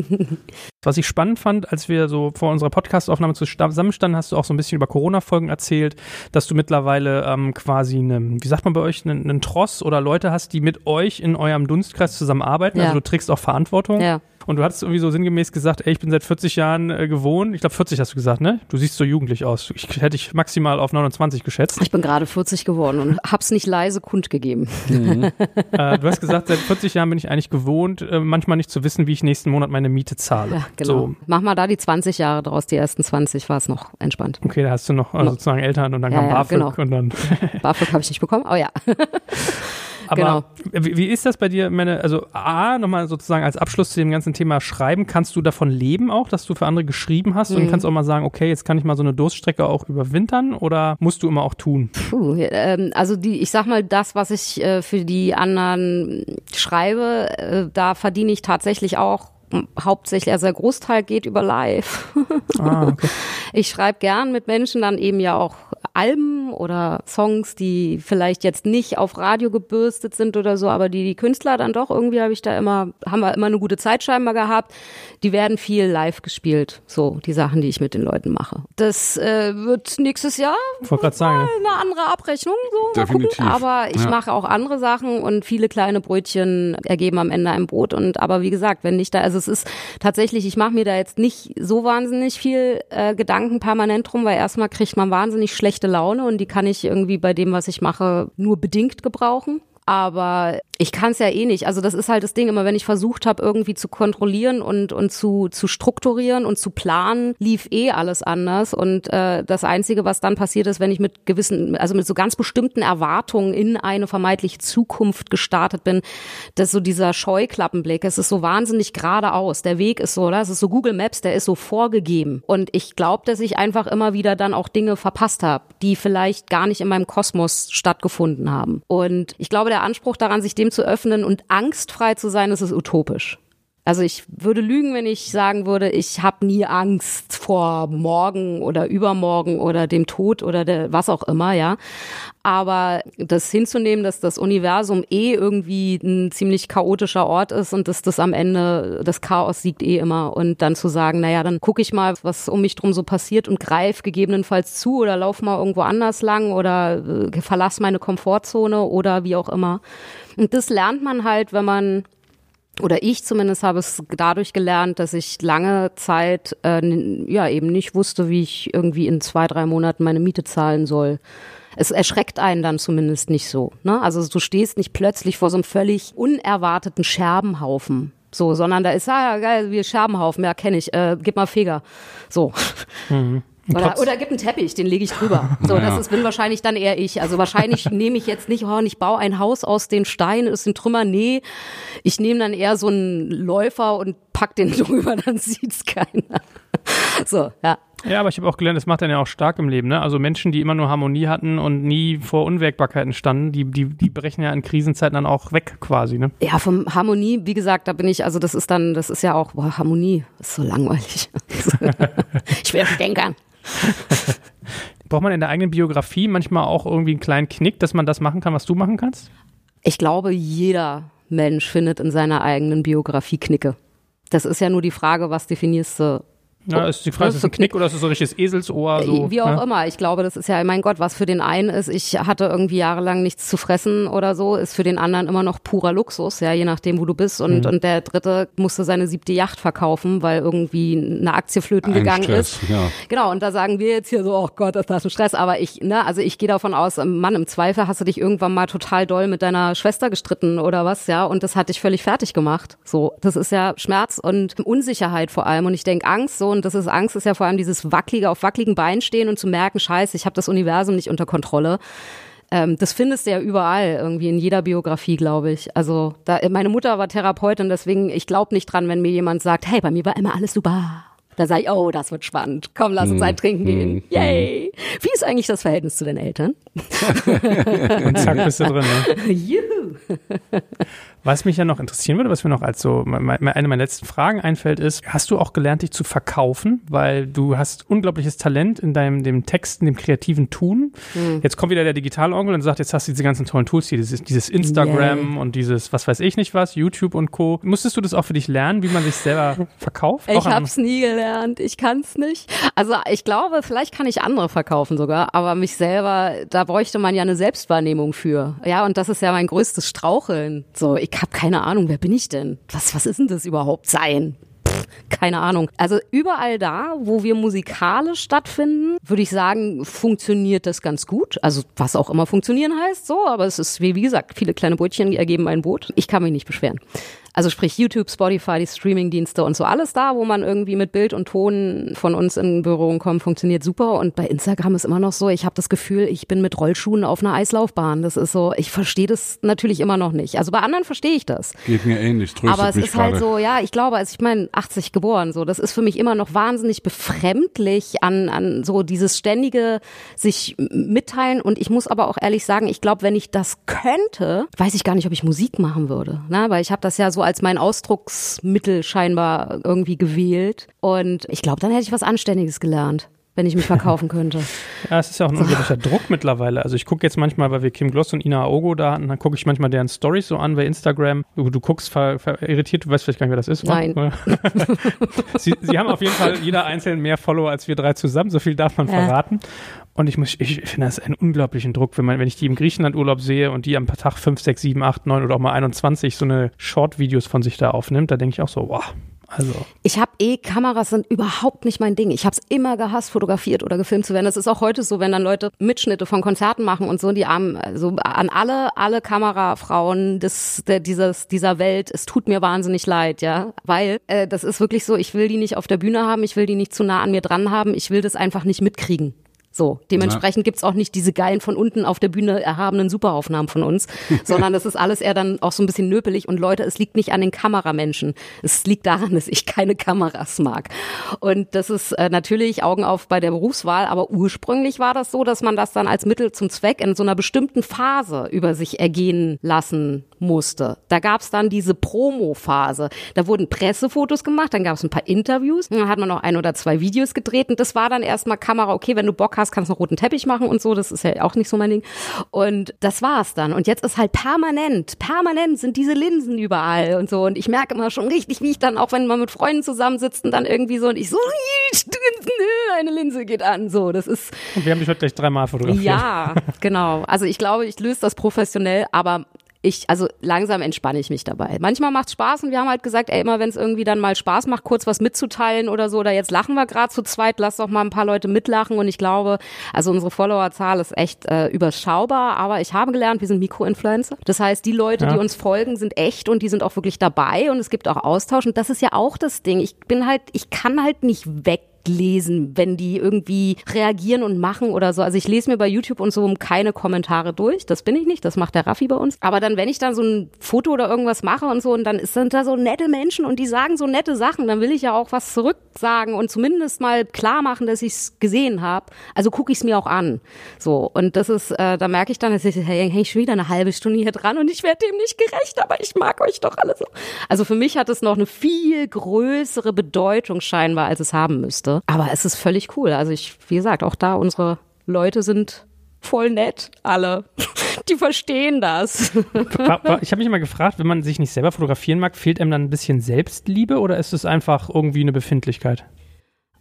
(laughs) Was ich spannend fand, als wir so vor unserer Podcast-Aufnahme zusammenstanden, hast du auch so ein bisschen über Corona-Folgen erzählt, dass du mittlerweile ähm, quasi einen, wie sagt man bei euch, einen, einen Tross oder Leute hast, die mit euch in eurem Dunstkreis zusammenarbeiten. Ja. Also du trägst auch Verantwortung. Ja. Und du hattest irgendwie so sinngemäß gesagt, ey, ich bin seit 40 Jahren äh, gewohnt. Ich glaube 40 hast du gesagt, ne? Du siehst so jugendlich aus. Ich hätte dich maximal auf 29 geschätzt. Ich bin gerade 40 geworden und hab's nicht leise kundgegeben. (laughs) äh, du hast gesagt, seit 40 Jahren bin ich eigentlich gewohnt, äh, manchmal nicht zu wissen, wie ich nächsten Monat meine Miete zahle. Ja, genau. So, Mach mal da die 20 Jahre draus. Die ersten 20 war es noch entspannt. okay, da hast du noch No. sozusagen Eltern und dann Ja, kam ja, BAföG genau. und dann (laughs) BAföG habe ich nicht bekommen. Oh ja. (laughs) Aber Genau. wie, wie ist das bei dir, meine, also A, nochmal sozusagen als Abschluss zu dem ganzen Thema Schreiben, kannst du davon leben auch, dass du für andere geschrieben hast Mhm. und kannst auch mal sagen, okay, jetzt kann ich mal so eine Durststrecke auch überwintern oder musst du immer auch tun? Puh, ähm, also die, ich sag mal, das, was ich äh, für die anderen schreibe, äh, da verdiene ich tatsächlich auch hauptsächlich, also der Großteil geht über Live. (laughs) Ah, okay. Ich schreibe gern mit Menschen dann eben ja auch Alben oder Songs, die vielleicht jetzt nicht auf Radio gebürstet sind oder so, aber die die Künstler dann doch irgendwie habe ich da immer, haben wir immer eine gute Zeit scheinbar gehabt. Die werden viel live gespielt, so die Sachen, die ich mit den Leuten mache. Das äh, wird nächstes Jahr gerade sagen, ne? eine andere Abrechnung, so mal Definitiv. gucken. Aber ich Ja. mache auch andere Sachen und viele kleine Brötchen ergeben am Ende ein Brot. Und aber wie gesagt, wenn nicht da, also es ist tatsächlich, ich mache mir da jetzt nicht so wahnsinnig viel äh, Gedanken permanent drum, weil erstmal kriegt man wahnsinnig schlechte Laune und die kann ich irgendwie bei dem, was ich mache, nur bedingt gebrauchen. Aber ich kann es ja eh nicht. Also das ist halt das Ding, immer wenn ich versucht habe, irgendwie zu kontrollieren und, und zu, zu strukturieren und zu planen, lief eh alles anders. Und äh, das Einzige, was dann passiert ist, wenn ich mit gewissen, also mit so ganz bestimmten Erwartungen in eine vermeintliche Zukunft gestartet bin, dass so dieser Scheuklappenblick, es ist so wahnsinnig geradeaus. Der Weg ist so, oder? Es ist so Google Maps, der ist so vorgegeben. Und ich glaube, dass ich einfach immer wieder dann auch Dinge verpasst habe, die vielleicht gar nicht in meinem Kosmos stattgefunden haben. Und ich glaube, der Anspruch daran, sich dem zu öffnen und angstfrei zu sein, das ist utopisch. Also ich würde lügen, wenn ich sagen würde, ich habe nie Angst vor morgen oder übermorgen oder dem Tod oder der, was auch immer, ja. Aber das hinzunehmen, dass das Universum eh irgendwie ein ziemlich chaotischer Ort ist und dass das am Ende, das Chaos siegt eh immer und dann zu sagen, naja, dann gucke ich mal, was um mich drum so passiert und greif gegebenenfalls zu oder lauf mal irgendwo anders lang oder äh, verlass meine Komfortzone oder wie auch immer. Und das lernt man halt, wenn man oder ich zumindest habe es dadurch gelernt, dass ich lange Zeit äh, ja eben nicht wusste, wie ich irgendwie in zwei, drei Monaten meine Miete zahlen soll. Es erschreckt einen dann zumindest nicht so. Ne? Also du stehst nicht plötzlich vor so einem völlig unerwarteten Scherbenhaufen. So, sondern da ist, ah ja, geil, wie Scherbenhaufen, ja, kenne ich, äh, gib mal Feger. So. Mhm. Oder, oder gib einen Teppich, den lege ich drüber. So, ja. das ist, bin wahrscheinlich dann eher ich. Also wahrscheinlich (laughs) nehme ich jetzt nicht, oh, ich baue ein Haus aus den Steinen, aus den Trümmern. Nee, ich nehme dann eher so einen Läufer und pack den (laughs) drüber, dann sieht's keiner. So, ja. Ja, aber ich habe auch gelernt, das macht dann ja auch stark im Leben. Ne? Also Menschen, die immer nur Harmonie hatten und nie vor Unwägbarkeiten standen, die, die, die brechen ja in Krisenzeiten dann auch weg quasi. Ne? Ja, vom Harmonie, wie gesagt, da bin ich, also das ist dann, das ist ja auch, boah, Harmonie, ist so langweilig. (laughs) ich will Denkern. (laughs) Braucht man in der eigenen Biografie manchmal auch irgendwie einen kleinen Knick, dass man das machen kann, was du machen kannst? Ich glaube, jeder Mensch findet in seiner eigenen Biografie Knicke. Das ist ja nur die Frage, was definierst du ja, ist die Frage, ist es ein Knick oder ist es so ein richtiges Eselsohr? So, Wie auch ne? immer. Ich glaube, das ist ja, mein Gott, was für den einen ist, ich hatte irgendwie jahrelang nichts zu fressen oder so, ist für den anderen immer noch purer Luxus, ja, je nachdem, wo du bist. Und, mhm. und der dritte musste seine siebte Yacht verkaufen, weil irgendwie eine Aktie flöten ein gegangen Stress, ist. Ja. Genau, und da sagen wir jetzt hier so, oh Gott, ist das ein Stress. Aber ich, ne, also ich gehe davon aus, Mann, im Zweifel hast du dich irgendwann mal total doll mit deiner Schwester gestritten oder was, ja, und das hat dich völlig fertig gemacht. So, das ist ja Schmerz und Unsicherheit vor allem. Und ich denke, Angst so, und das ist Angst, ist ja vor allem dieses wackelige, auf wackeligen Beinen stehen und zu merken, scheiße, ich habe das Universum nicht unter Kontrolle. Ähm, das findest du ja überall, irgendwie in jeder Biografie, glaube ich. Also da, meine Mutter war Therapeutin, deswegen, ich glaube nicht dran, wenn mir jemand sagt, hey, bei mir war immer alles super. Da sage ich, oh, das wird spannend. Komm, lass uns ein Trinken gehen. Mhm. Yay! Wie ist eigentlich das Verhältnis zu den Eltern? (laughs) Und zack, bist du drin. Ne? (laughs) Juhu! Was mich ja noch interessieren würde, was mir noch als so eine meiner letzten Fragen einfällt, ist, hast du auch gelernt, dich zu verkaufen? Weil du hast unglaubliches Talent in deinem dem Texten, dem kreativen Tun. Mhm. Jetzt kommt wieder der Digitalonkel und sagt, jetzt hast du diese ganzen tollen Tools hier, dieses, dieses Instagram yeah. und dieses, was weiß ich nicht was, YouTube und Co. Musstest du das auch für dich lernen, wie man sich selber (laughs) verkauft? Ich hab's nie gelernt. Ich kann's nicht. Also ich glaube, vielleicht kann ich andere verkaufen sogar, aber mich selber, da bräuchte man ja eine Selbstwahrnehmung für. Ja, und das ist ja mein größtes Straucheln. So, ich ich habe keine Ahnung, wer bin ich denn? Was, was ist denn das überhaupt sein? keine Ahnung. Also überall da, wo wir musikalisch stattfinden, würde ich sagen, funktioniert das ganz gut. Also was auch immer funktionieren heißt, so, aber es ist, wie, wie gesagt, viele kleine Brötchen ergeben ein Boot. Ich kann mich nicht beschweren. Also sprich YouTube, Spotify, die Streamingdienste und so alles da, wo man irgendwie mit Bild und Ton von uns in Berührung kommt, funktioniert super. Und bei Instagram ist immer noch so, ich habe das Gefühl, ich bin mit Rollschuhen auf einer Eislaufbahn. Das ist so, ich verstehe das natürlich immer noch nicht. Also bei anderen verstehe ich das. Geht mir ähnlich, tröstet Aber es ist halt so, ja, ich glaube, also ich meine, 80 geboren, so, das ist für mich immer noch wahnsinnig befremdlich an, an so dieses ständige sich mitteilen. Und ich muss aber auch ehrlich sagen, ich glaube, wenn ich das könnte, weiß ich gar nicht, ob ich Musik machen würde. Ne? Weil ich habe das ja so als mein Ausdrucksmittel scheinbar irgendwie gewählt. Und ich glaube, dann hätte ich was Anständiges gelernt wenn ich mich verkaufen könnte. (laughs) ja, es ist ja auch ein unglaublicher Druck mittlerweile. Also ich gucke jetzt manchmal, weil wir Kim Gloss und Ina Aogo da hatten, dann gucke ich manchmal deren Stories so an bei Instagram. Du, du guckst ver, ver, irritiert, du weißt vielleicht gar nicht, wer das ist. Nein. (laughs) sie, sie, haben auf jeden Fall jeder einzeln mehr Follower als wir drei zusammen, so viel darf man ja. verraten. Und ich muss, ich finde das einen unglaublichen Druck, wenn man, wenn ich die im Griechenland Urlaub sehe und die am Tag 5, 6, 7, 8, 9 oder auch mal 21 so eine Short-Videos von sich da aufnimmt, da denke ich auch so, wow, Also ich habe eh Kameras sind überhaupt nicht mein Ding. Ich habe es immer gehasst, fotografiert oder gefilmt zu werden. Das ist auch heute so, wenn dann Leute Mitschnitte von Konzerten machen und so, die haben also an alle alle Kamerafrauen des der, dieses dieser Welt. Es tut mir wahnsinnig leid, ja, weil äh, das ist wirklich so. Ich will die nicht auf der Bühne haben. Ich will die nicht zu nah an mir dran haben. Ich will das einfach nicht mitkriegen. So, dementsprechend gibt's auch nicht diese geilen von unten auf der Bühne erhabenen Superaufnahmen von uns, (laughs) sondern das ist alles eher dann auch so ein bisschen nöpelig und Leute, es liegt nicht an den Kameramenschen. Es liegt daran, (laughs) dass ich keine Kameras mag. Und das ist äh, natürlich Augen auf bei der Berufswahl, aber ursprünglich war das so, dass man das dann als Mittel zum Zweck in so einer bestimmten Phase über sich ergehen lassen musste. Da gab's dann diese Promo-Phase. Da wurden Pressefotos gemacht, dann gab's ein paar Interviews, dann hat man noch ein oder zwei Videos gedreht und das war dann erstmal Kamera, okay, wenn du Bock hast, kannst du einen roten Teppich machen und so, das ist ja auch nicht so mein Ding. Und das war's dann. Und jetzt ist halt permanent, permanent sind diese Linsen überall und so. Und ich merke immer schon richtig, wie ich dann, auch wenn man mit Freunden zusammensitzt und dann irgendwie so und ich so, eine Linse geht an. So, das ist. Und wir haben dich heute gleich dreimal fotografiert. Ja, genau. Also ich glaube, ich löse das professionell, aber ich, also langsam entspanne ich mich dabei. Manchmal macht's Spaß und wir haben halt gesagt, ey, immer wenn es irgendwie dann mal Spaß macht, kurz was mitzuteilen oder so, oder jetzt lachen wir gerade zu zweit, lass doch mal ein paar Leute mitlachen und ich glaube, also unsere Followerzahl ist echt äh, überschaubar, aber ich habe gelernt, wir sind Mikroinfluencer. Das heißt, die Leute, ja. die uns folgen, sind echt und die sind auch wirklich dabei und es gibt auch Austausch und das ist ja auch das Ding. Ich bin halt, ich kann halt nicht weg lesen, wenn die irgendwie reagieren und machen oder so. Also ich lese mir bei YouTube und so keine Kommentare durch. Das bin ich nicht. Das macht der Raffi bei uns. Aber dann, wenn ich dann so ein Foto oder irgendwas mache und so und dann sind da so nette Menschen und die sagen so nette Sachen, dann will ich ja auch was zurücksagen und zumindest mal klar machen, dass ich es gesehen habe. Also gucke ich es mir auch an. So. Und das ist, äh, da merke ich dann, dass ich, hey, hey, ich schon wieder eine halbe Stunde hier dran und ich werde dem nicht gerecht, aber ich mag euch doch alle so. Also für mich hat es noch eine viel größere Bedeutung scheinbar, als es haben müsste musste. Aber es ist völlig cool. Also ich, wie gesagt, auch da unsere Leute sind voll nett, alle. (laughs) Die verstehen das. Ich habe mich immer gefragt, wenn man sich nicht selber fotografieren mag, fehlt einem dann ein bisschen Selbstliebe oder ist es einfach irgendwie eine Befindlichkeit?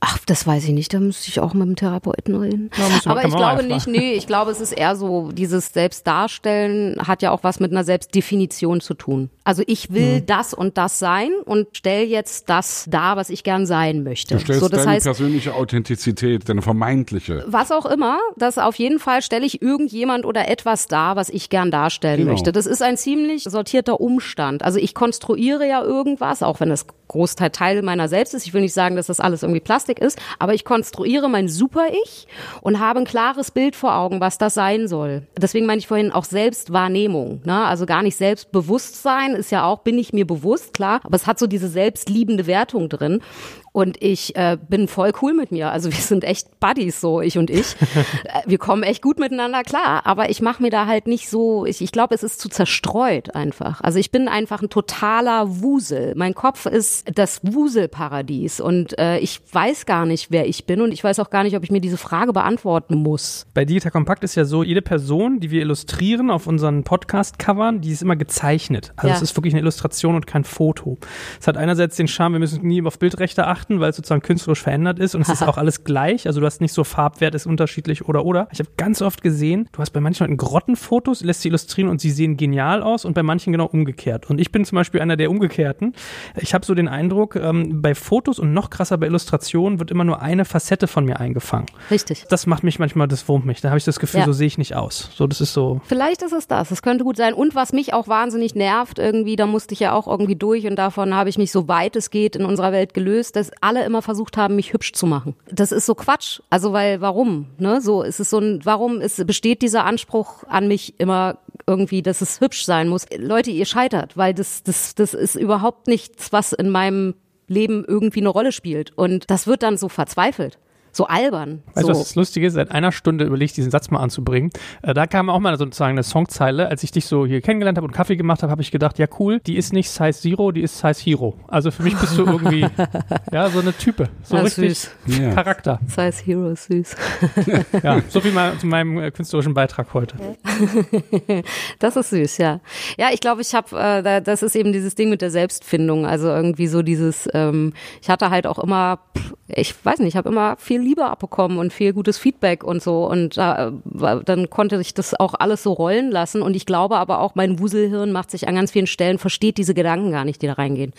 Ach, das weiß ich nicht, da müsste ich auch mit dem Therapeuten reden. Ja, Aber ich glaube nicht, nee, ich glaube, es ist eher so, dieses Selbstdarstellen hat ja auch was mit einer Selbstdefinition zu tun. Also ich will mhm. das und das sein und stell jetzt das dar, was ich gern sein möchte. Du stellst so, das deine heißt, persönliche Authentizität, deine vermeintliche. Was auch immer, das auf jeden Fall stelle ich irgendjemand oder etwas dar, was ich gern darstellen genau. möchte. Das ist ein ziemlich sortierter Umstand. Also ich konstruiere ja irgendwas, auch wenn das Großteil Teil meiner selbst ist. Ich will nicht sagen, dass das alles irgendwie Plastik ist, aber ich konstruiere mein Super-Ich und habe ein klares Bild vor Augen, was das sein soll. Deswegen meine ich vorhin auch Selbstwahrnehmung. Ne? Also gar nicht Selbstbewusstsein ist ja auch, bin ich mir bewusst, klar, aber es hat so diese selbstliebende Wertung drin. Und ich äh, bin voll cool mit mir. Also wir sind echt Buddies so, ich und ich. (laughs) Äh, wir kommen echt gut miteinander klar. Aber ich mache mir da halt nicht so, ich, ich glaube, es ist zu zerstreut einfach. Also ich bin einfach ein totaler Wusel. Mein Kopf ist das Wuselparadies. Und äh, ich weiß gar nicht, wer ich bin. Und ich weiß auch gar nicht, ob ich mir diese Frage beantworten muss. Bei Digital Kompakt ist ja so, jede Person, die wir illustrieren auf unseren Podcast-Covern, die ist immer gezeichnet. Also ja. es ist wirklich eine Illustration und kein Foto. Es hat einerseits den Charme, wir müssen nie auf Bildrechte achten beachten, weil es sozusagen künstlerisch verändert ist und es ist (laughs) auch alles gleich. Also du hast nicht so Farbwert ist unterschiedlich oder oder. Ich habe ganz oft gesehen, du hast bei manchen Leuten Grottenfotos, lässt sie illustrieren und sie sehen genial aus und bei manchen genau umgekehrt. Und ich bin zum Beispiel einer der Umgekehrten. Ich habe so den Eindruck, ähm, bei Fotos und noch krasser bei Illustrationen wird immer nur eine Facette von mir eingefangen. Richtig. Das macht mich manchmal, das wurmt mich. Da habe ich das Gefühl, ja. so sehe ich nicht aus. So, das ist so. Vielleicht ist es das. Das könnte gut sein. Und was mich auch wahnsinnig nervt, irgendwie, da musste ich ja auch irgendwie durch und davon habe ich mich so weit es geht in unserer Welt gelöst, dass alle immer versucht haben, mich hübsch zu machen. Das ist so Quatsch. Also weil warum? Ne? So ist es so ein, warum ist, besteht dieser Anspruch an mich immer irgendwie, dass es hübsch sein muss? Leute, ihr scheitert, weil das, das, das ist überhaupt nichts, was in meinem Leben irgendwie eine Rolle spielt. Und das wird dann so verzweifelt so albern. Weißt du, so. was das Lustige ist? Seit einer Stunde überlegt, diesen Satz mal anzubringen. Äh, da kam auch mal sozusagen eine Songzeile. Als ich dich so hier kennengelernt habe und Kaffee gemacht habe, habe ich gedacht, ja cool, die ist nicht Size Zero, die ist Size Hero. Also für mich bist du irgendwie, (laughs) ja, so eine Type. So ja, richtig süß. Charakter. Size Hero ist süß. (laughs) ja, so viel mal zu (laughs) meinem äh, künstlerischen Beitrag heute. das ist süß, ja. Ja, ich glaube, ich habe, äh, das ist eben dieses Ding mit der Selbstfindung. Also irgendwie so dieses, ähm, ich hatte halt auch immer, ich weiß nicht, ich habe immer viel Liebe abbekommen und viel gutes Feedback und so. Und äh, dann konnte ich das auch alles so rollen lassen. Und ich glaube aber auch, mein Wuselhirn macht sich an ganz vielen Stellen, versteht diese Gedanken gar nicht, die da reingehen.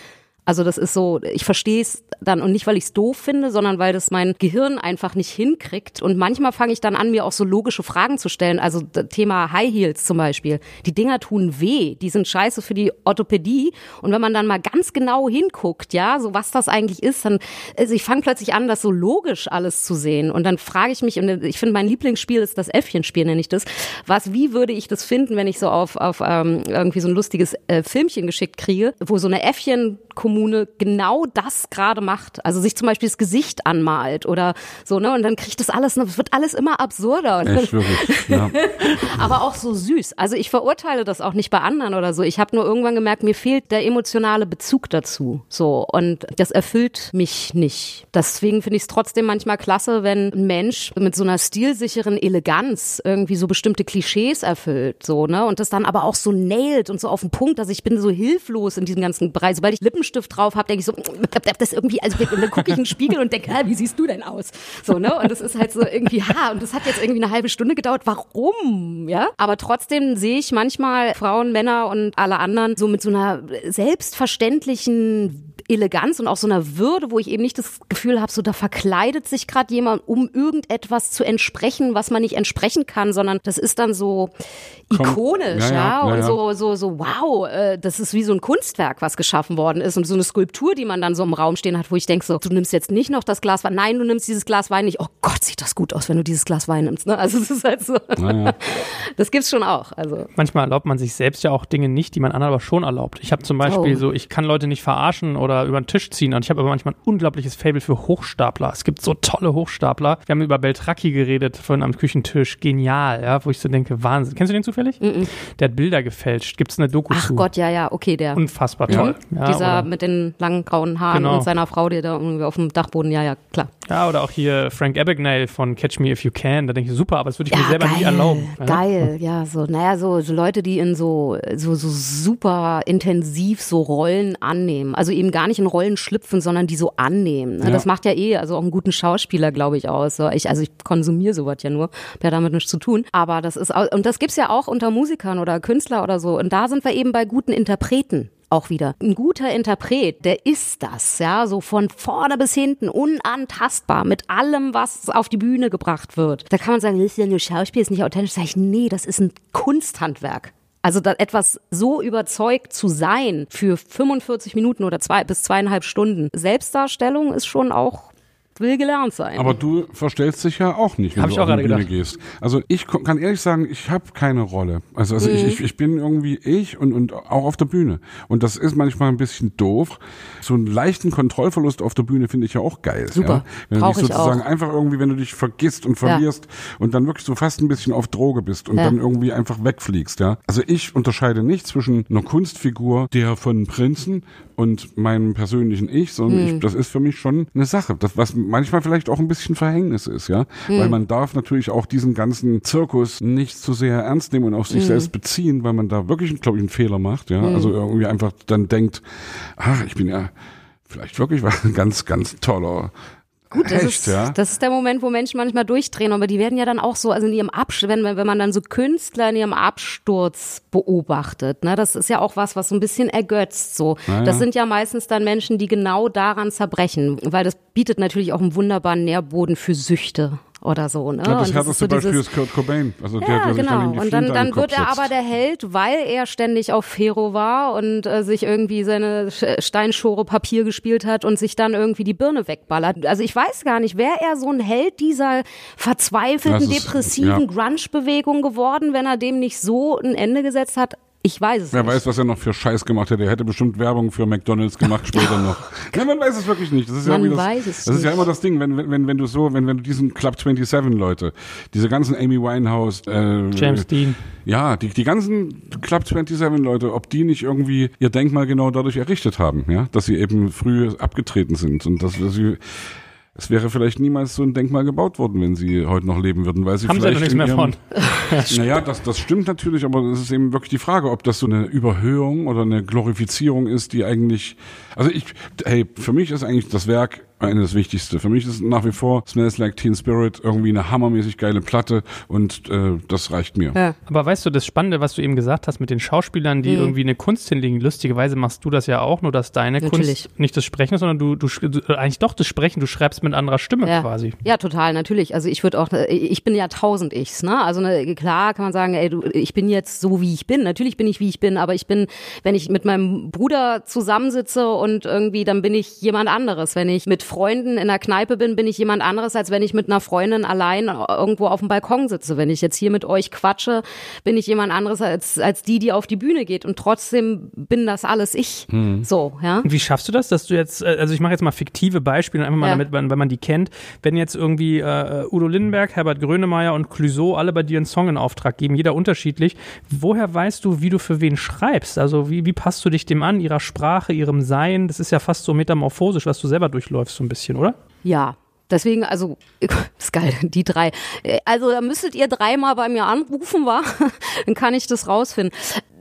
Also das ist so, ich verstehe es dann und nicht, weil ich es doof finde, sondern weil das mein Gehirn einfach nicht hinkriegt. Und manchmal fange ich dann an, mir auch so logische Fragen zu stellen. Also Thema High Heels zum Beispiel. Die Dinger tun weh, die sind scheiße für die Orthopädie. Und wenn man dann mal ganz genau hinguckt, ja, so was das eigentlich ist, dann, also ich fange plötzlich an, das so logisch alles zu sehen. Und dann frage ich mich, und ich finde, mein Lieblingsspiel ist das Äffchenspiel, nenne ich das. Was, wie würde ich das finden, wenn ich so auf, auf ähm, irgendwie so ein lustiges äh, Filmchen geschickt kriege, wo so eine Äffchenkommune genau das gerade macht. Also sich zum Beispiel das Gesicht anmalt oder so, ne? Und dann kriegt das alles, es wird alles immer absurder. Echt, wirklich, (laughs) ja. Aber auch so süß. Also ich verurteile das auch nicht bei anderen oder so. Ich habe nur irgendwann gemerkt, mir fehlt der emotionale Bezug dazu. So. Und das erfüllt mich nicht. Deswegen finde ich es trotzdem manchmal klasse, wenn ein Mensch mit so einer stilsicheren Eleganz irgendwie so bestimmte Klischees erfüllt. So, ne? Und das dann aber auch so nailt und so auf den Punkt, dass ich bin so hilflos in diesem ganzen Bereich. Sobald ich Lippenstift drauf habe, denke ich so, das irgendwie, also dann gucke ich in den Spiegel und denke, wie siehst du denn aus? So, ne? Und das ist halt so irgendwie, ha, und das hat jetzt irgendwie eine halbe Stunde gedauert. Warum? Ja? Aber trotzdem sehe ich manchmal Frauen, Männer und alle anderen so mit so einer selbstverständlichen Eleganz und auch so einer Würde, wo ich eben nicht das Gefühl habe, so da verkleidet sich gerade jemand, um irgendetwas zu entsprechen, was man nicht entsprechen kann, sondern das ist dann so ikonisch, ja, ja, ja, und so so so wow, äh, das ist wie so ein Kunstwerk, was geschaffen worden ist und so eine Skulptur, die man dann so im Raum stehen hat, wo ich denke so, du nimmst jetzt nicht noch das Glas Wein, nein, du nimmst dieses Glas Wein nicht. Oh Gott, sieht das gut aus, wenn du dieses Glas Wein nimmst. Ne? Also es ist halt so, (laughs) das gibt's schon auch. Also manchmal erlaubt man sich selbst ja auch Dinge nicht, die man anderen aber schon erlaubt. Ich habe zum Beispiel oh. so, ich kann Leute nicht verarschen oder über den Tisch ziehen und ich habe aber manchmal ein unglaubliches Fable für Hochstapler. Es gibt so tolle Hochstapler. Wir haben über Beltracchi geredet vorhin am Küchentisch, genial, ja, wo ich so denke, Wahnsinn. Kennst du den zufällig? Mm -mm. Der hat Bilder gefälscht. Gibt es eine Doku Ach zu? Gott, ja, ja, okay, der. Unfassbar toll. Ja, Dieser oder? mit den langen grauen Haaren genau. und seiner Frau, die da irgendwie auf dem Dachboden, ja, ja, klar. Ja, oder auch hier Frank Abagnale von Catch Me If You Can. Da denke ich, super, aber das würde ich ja, mir selber geil, nie erlauben. Ja? Geil, ja, so, naja, so, so Leute, die in so, so, so super intensiv so Rollen annehmen. Also eben gar nicht in Rollen schlüpfen, sondern die so annehmen. Ne? Ja. Das macht ja eh, also auch einen guten Schauspieler, glaube ich, aus. So, ich, also ich konsumiere sowas ja nur, habe ja damit nichts zu tun. Aber das ist, und das gibt's ja auch unter Musikern oder Künstler oder so. Und da sind wir eben bei guten Interpreten auch wieder. Ein guter Interpret, der ist das, ja, so von vorne bis hinten, unantastbar, mit allem, was auf die Bühne gebracht wird. Da kann man sagen, das ist ja nur Schauspiel, ist nicht authentisch. Sag ich, nee, das ist ein Kunsthandwerk. Also da etwas so überzeugt zu sein für 45 Minuten oder zwei bis zweieinhalb Stunden. Selbstdarstellung ist schon auch will gelernt sein. Aber du verstellst dich ja auch nicht, wenn hab du auf die Bühne gehst. Also ich kann ehrlich sagen, ich habe keine Rolle. Also, also mhm. ich, ich, ich bin irgendwie ich und, und auch auf der Bühne. Und das ist manchmal ein bisschen doof. So einen leichten Kontrollverlust auf der Bühne finde ich ja auch geil. Super. Ja? Wenn du dich sozusagen einfach irgendwie, wenn du dich vergisst und verlierst ja. und dann wirklich so fast ein bisschen auf Droge bist und ja. dann irgendwie einfach wegfliegst, ja. Also ich unterscheide nicht zwischen einer Kunstfigur, der von Prinzen und meinem persönlichen Ich, sondern hm. ich, das ist für mich schon eine Sache, das, was manchmal vielleicht auch ein bisschen Verhängnis ist, ja, hm. weil man darf natürlich auch diesen ganzen Zirkus nicht zu sehr ernst nehmen und auf sich hm. selbst beziehen, weil man da wirklich, glaube ich, einen Fehler macht, ja, hm. also irgendwie einfach dann denkt, ach, ich bin ja vielleicht wirklich (laughs) ein ganz, ganz toller Gut, das, Echt, ist, ja? das ist der Moment, wo Menschen manchmal durchdrehen, aber die werden ja dann auch so, also in ihrem Absturz, wenn, wenn man dann so Künstler in ihrem Absturz beobachtet, ne, das ist ja auch was, was so ein bisschen ergötzt, so. Ja. Das sind ja meistens dann Menschen, die genau daran zerbrechen, weil das bietet natürlich auch einen wunderbaren Nährboden für Süchte oder so. Ne? Ich glaube, das härteste so Beispiel ist Kurt Cobain. Also ja, der, der genau. Dann und dann, dann wird er aber der Held, weil er ständig auf Fero war und äh, sich irgendwie seine Steinschore Papier gespielt hat und sich dann irgendwie die Birne wegballert. Also ich weiß gar nicht, wäre er so ein Held dieser verzweifelten, ist, depressiven ja. Grunge-Bewegung geworden, wenn er dem nicht so ein Ende gesetzt hat? Ich weiß es Wer nicht. weiß, was er noch für Scheiß gemacht hätte. Er hätte bestimmt Werbung für McDonalds gemacht später noch. Nein, man weiß es wirklich nicht. Das ist man ja weiß das, es Das ist ja immer das Ding, wenn, wenn, wenn du so, wenn, wenn du diesen Club 27 Leute, diese ganzen Amy Winehouse, äh, James Dean. Ja, die, die ganzen Club 27 Leute, ob die nicht irgendwie ihr Denkmal genau dadurch errichtet haben, ja, dass sie eben früh abgetreten sind und dass, dass sie, es wäre vielleicht niemals so ein Denkmal gebaut worden, wenn sie heute noch leben würden, weil sie Haben vielleicht sie nichts mehr von. (laughs) naja, das, das stimmt natürlich, aber es ist eben wirklich die Frage, ob das so eine Überhöhung oder eine Glorifizierung ist, die eigentlich, also ich, hey, für mich ist eigentlich das Werk eines Wichtigste. Für mich ist nach wie vor Smells Like Teen Spirit irgendwie eine hammermäßig geile Platte und äh, das reicht mir. Ja. Aber weißt du, das Spannende, was du eben gesagt hast mit den Schauspielern, die mhm. irgendwie eine Kunst hinlegen, lustigerweise machst du das ja auch, nur dass deine Natürlich. Kunst nicht das Sprechen ist, sondern du, du, du, eigentlich doch das Sprechen, du schreibst mit anderer Stimme ja. quasi. Ja, total, natürlich. Also ich würde auch, ich bin ja tausend Ichs, ne? Also ne, klar kann man sagen, ey, du, ich bin jetzt so, wie ich bin. Natürlich bin ich, wie ich bin, aber ich bin, wenn ich mit meinem Bruder zusammensitze und irgendwie, dann bin ich jemand anderes. Wenn ich mit Freunden in der Kneipe bin, bin ich jemand anderes, als wenn ich mit einer Freundin allein irgendwo auf dem Balkon sitze. Wenn ich jetzt hier mit euch quatsche, bin ich jemand anderes als, als die, die auf die Bühne geht. Und trotzdem bin das alles ich. Mhm. So, ja. Wie schaffst du das, dass du jetzt, äh, also ich mache jetzt mal fiktive Beispiele, einfach mal ja. damit, wenn man die kennt. Wenn jetzt irgendwie äh, Udo Lindenberg, Herbert Grönemeyer und Clouseau alle bei dir einen Song in Auftrag geben, jeder unterschiedlich, woher weißt du, wie du für wen schreibst? Also wie, wie passt du dich dem an, ihrer Sprache, ihrem Sein? Das ist ja fast so metamorphosisch, was du selber durchläufst, so ein bisschen, oder? Ja, Deswegen, also, (laughs) ist geil, die drei. Also, da müsstet ihr dreimal bei mir anrufen, war, (laughs) dann kann ich das rausfinden.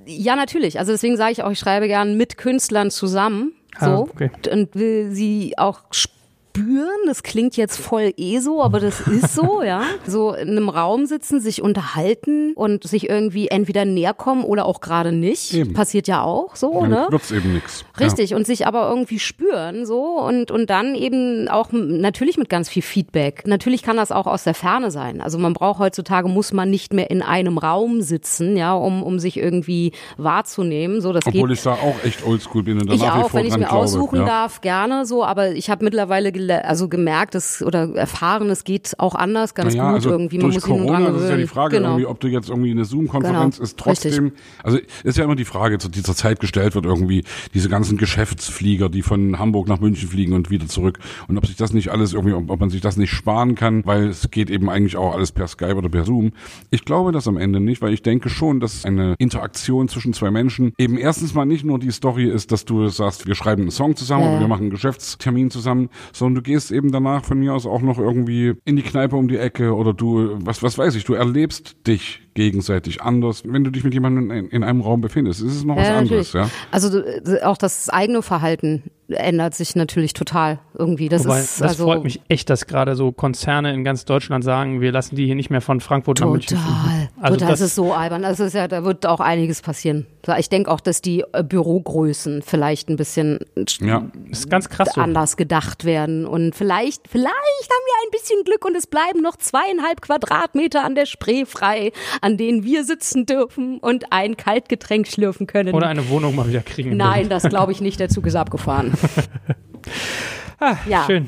Ja, natürlich. Also, deswegen sage ich auch, ich schreibe gern mit Künstlern zusammen. Ah, so. Ah, okay. Und will sie auch spüren. Das klingt jetzt voll eh so, aber das ist so, ja. So in einem Raum sitzen, sich unterhalten und sich irgendwie entweder näher kommen oder auch gerade nicht. Eben. Passiert ja auch so, Dann ne? Wird's eben nichts. Richtig. Ja. Und sich aber irgendwie spüren, so und, und dann eben auch natürlich mit ganz viel Feedback. Natürlich kann das auch aus der Ferne sein. Also man braucht heutzutage, muss man nicht mehr in einem Raum sitzen, ja, um, um sich irgendwie wahrzunehmen. So, das Obwohl geht. ich da auch echt oldschool bin und danach ich auch, wenn ich mir glaube, aussuchen ja. darf, gerne so, aber ich habe mittlerweile also gemerkt dass, oder erfahren, es geht auch anders, ganz naja, gut also irgendwie. Man muss Corona, das ist ja die Frage, genau. ob du jetzt irgendwie eine Zoom-Konferenz genau. ist, trotzdem, Richtig. also ist ja immer die Frage, zu dieser Zeit gestellt wird, irgendwie diese ganzen Geschäftsflieger, die von Hamburg nach München fliegen und wieder zurück und ob sich das nicht alles irgendwie, ob man sich das nicht sparen kann, weil es geht eben eigentlich auch alles per Skype oder per Zoom. Ich glaube das am Ende nicht, weil ich denke schon, dass eine Interaktion zwischen zwei Menschen eben erstens mal nicht nur die Story ist, dass du sagst, wir schreiben einen Song zusammen ja. oder wir machen einen Geschäftstermin zusammen, sondern du gehst eben danach von mir aus auch noch irgendwie in die Kneipe um die Ecke oder du, was, was weiß ich, du erlebst dich gegenseitig anders, wenn du dich mit jemandem in, in einem Raum befindest. Es ist noch ja, was anderes, ja. Also auch das eigene Verhalten ändert sich natürlich total irgendwie. Das Wobei, ist das also freut mich echt, dass gerade so Konzerne in ganz Deutschland sagen, wir lassen die hier nicht mehr von Frankfurt total, nach München. Total. Also total, das, das ist so albern. Das ist ja, da wird auch einiges passieren. Ich denke auch, dass die äh, Bürogrößen vielleicht ein bisschen ja, ist ganz krass anders so. gedacht werden und vielleicht, vielleicht haben wir ein bisschen Glück und es bleiben noch zweieinhalb Quadratmeter an der Spree frei, an denen wir sitzen dürfen und ein Kaltgetränk schlürfen können. Oder eine Wohnung mal wieder kriegen. Nein, das glaube ich nicht. Der Zug ist abgefahren. (laughs) ah, ja. Schön.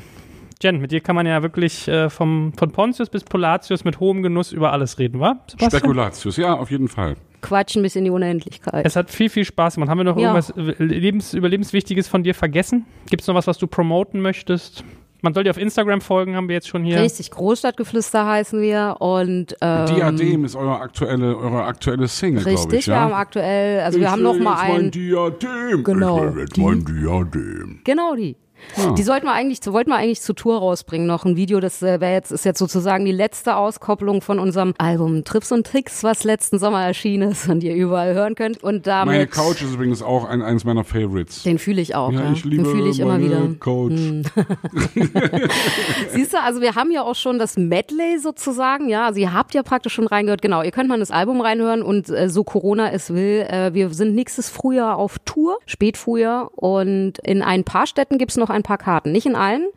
Jen, mit dir kann man ja wirklich äh, vom, von Pontius bis Polatius mit hohem Genuss über alles reden, wa? Sebastian? Spekulatius, ja, auf jeden Fall. Quatschen bis in die Unendlichkeit. Es hat viel, viel Spaß gemacht. Haben wir noch ja. irgendwas Lebens Überlebenswichtiges von dir vergessen? Gibt es noch was, was du promoten möchtest? Man soll dir auf Instagram folgen, haben wir jetzt schon hier. Richtig, Großstadtgeflüster heißen wir und ähm, Diadem ist eure aktuelle, eure aktuelle Single, glaube ich. Richtig, ja? wir haben aktuell, also ich wir haben noch mal ein mein Diadem. Genau. Ich will jetzt mein Diadem. Genau die. Ah. Die sollten wir eigentlich, wollten wir eigentlich zur Tour rausbringen, noch ein Video, das äh, wäre jetzt, ist jetzt sozusagen die letzte Auskopplung von unserem Album Trips und Tricks, was letzten Sommer erschienen ist und ihr überall hören könnt. Und damit. Meine Couch ist übrigens auch ein, eins meiner Favorites. Den fühle ich auch, ja. ja. Ich liebe Den fühle ich immer wieder. Couch. Hm. (laughs) Siehst du, also wir haben ja auch schon das Medley sozusagen, ja. Also ihr habt ja praktisch schon reingehört, genau. Ihr könnt mal das Album reinhören und äh, so Corona es will, äh, wir sind nächstes Frühjahr auf Tour, Spätfrühjahr und in ein paar Städten gibt's noch ein paar Karten. Nicht in allen,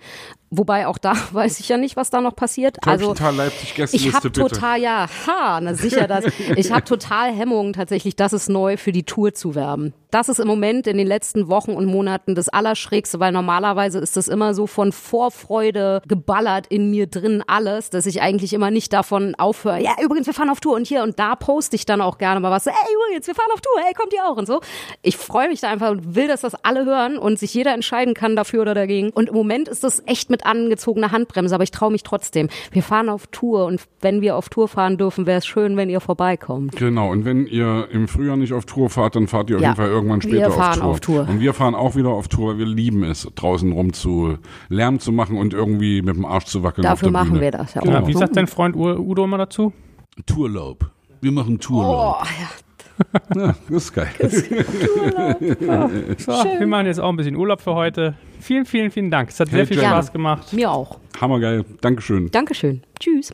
Wobei auch da (laughs) weiß ich ja nicht, was da noch passiert. Also Leipzig ich habe total ja, ha, na sicher das. ich habe (laughs) total Hemmungen tatsächlich, das ist neu für die Tour zu werben. Das ist im Moment in den letzten Wochen und Monaten das Allerschrägste, weil normalerweise ist das immer so von Vorfreude geballert in mir drin alles, dass ich eigentlich immer nicht davon aufhöre. Ja, übrigens, wir fahren auf Tour und hier und da poste ich dann auch gerne mal was. So, ey, übrigens, wir fahren auf Tour, hey, kommt ihr auch und so. Ich freue mich da einfach und will, dass das alle hören und sich jeder entscheiden kann dafür oder dagegen. Und im Moment ist das echt mit angezogener Handbremse, aber ich traue mich trotzdem. Wir fahren auf Tour und wenn wir auf Tour fahren dürfen, wäre es schön, wenn ihr vorbeikommt. Genau, und wenn ihr im Frühjahr nicht auf Tour fahrt, dann fahrt ihr auf ja, jeden Fall irgendwann später wir fahren auf, Tour. auf Tour. Und wir fahren auch wieder auf Tour, weil wir lieben es, draußen rum zu Lärm zu machen und irgendwie mit dem Arsch zu wackeln. Dafür machen Bühne. wir das. Ja genau. Wie sagt dein Freund Udo immer dazu? Tourlaub. Wir machen Tourlaub. Oh, ja. (laughs) Ja, das ist geil. (laughs) So, wir machen jetzt auch ein bisschen Urlaub für heute. Vielen, vielen, vielen Dank. Es hat sehr Hey, viel Jen. Spaß gemacht. Mir auch. Hammergeil. Dankeschön. Dankeschön. Tschüss.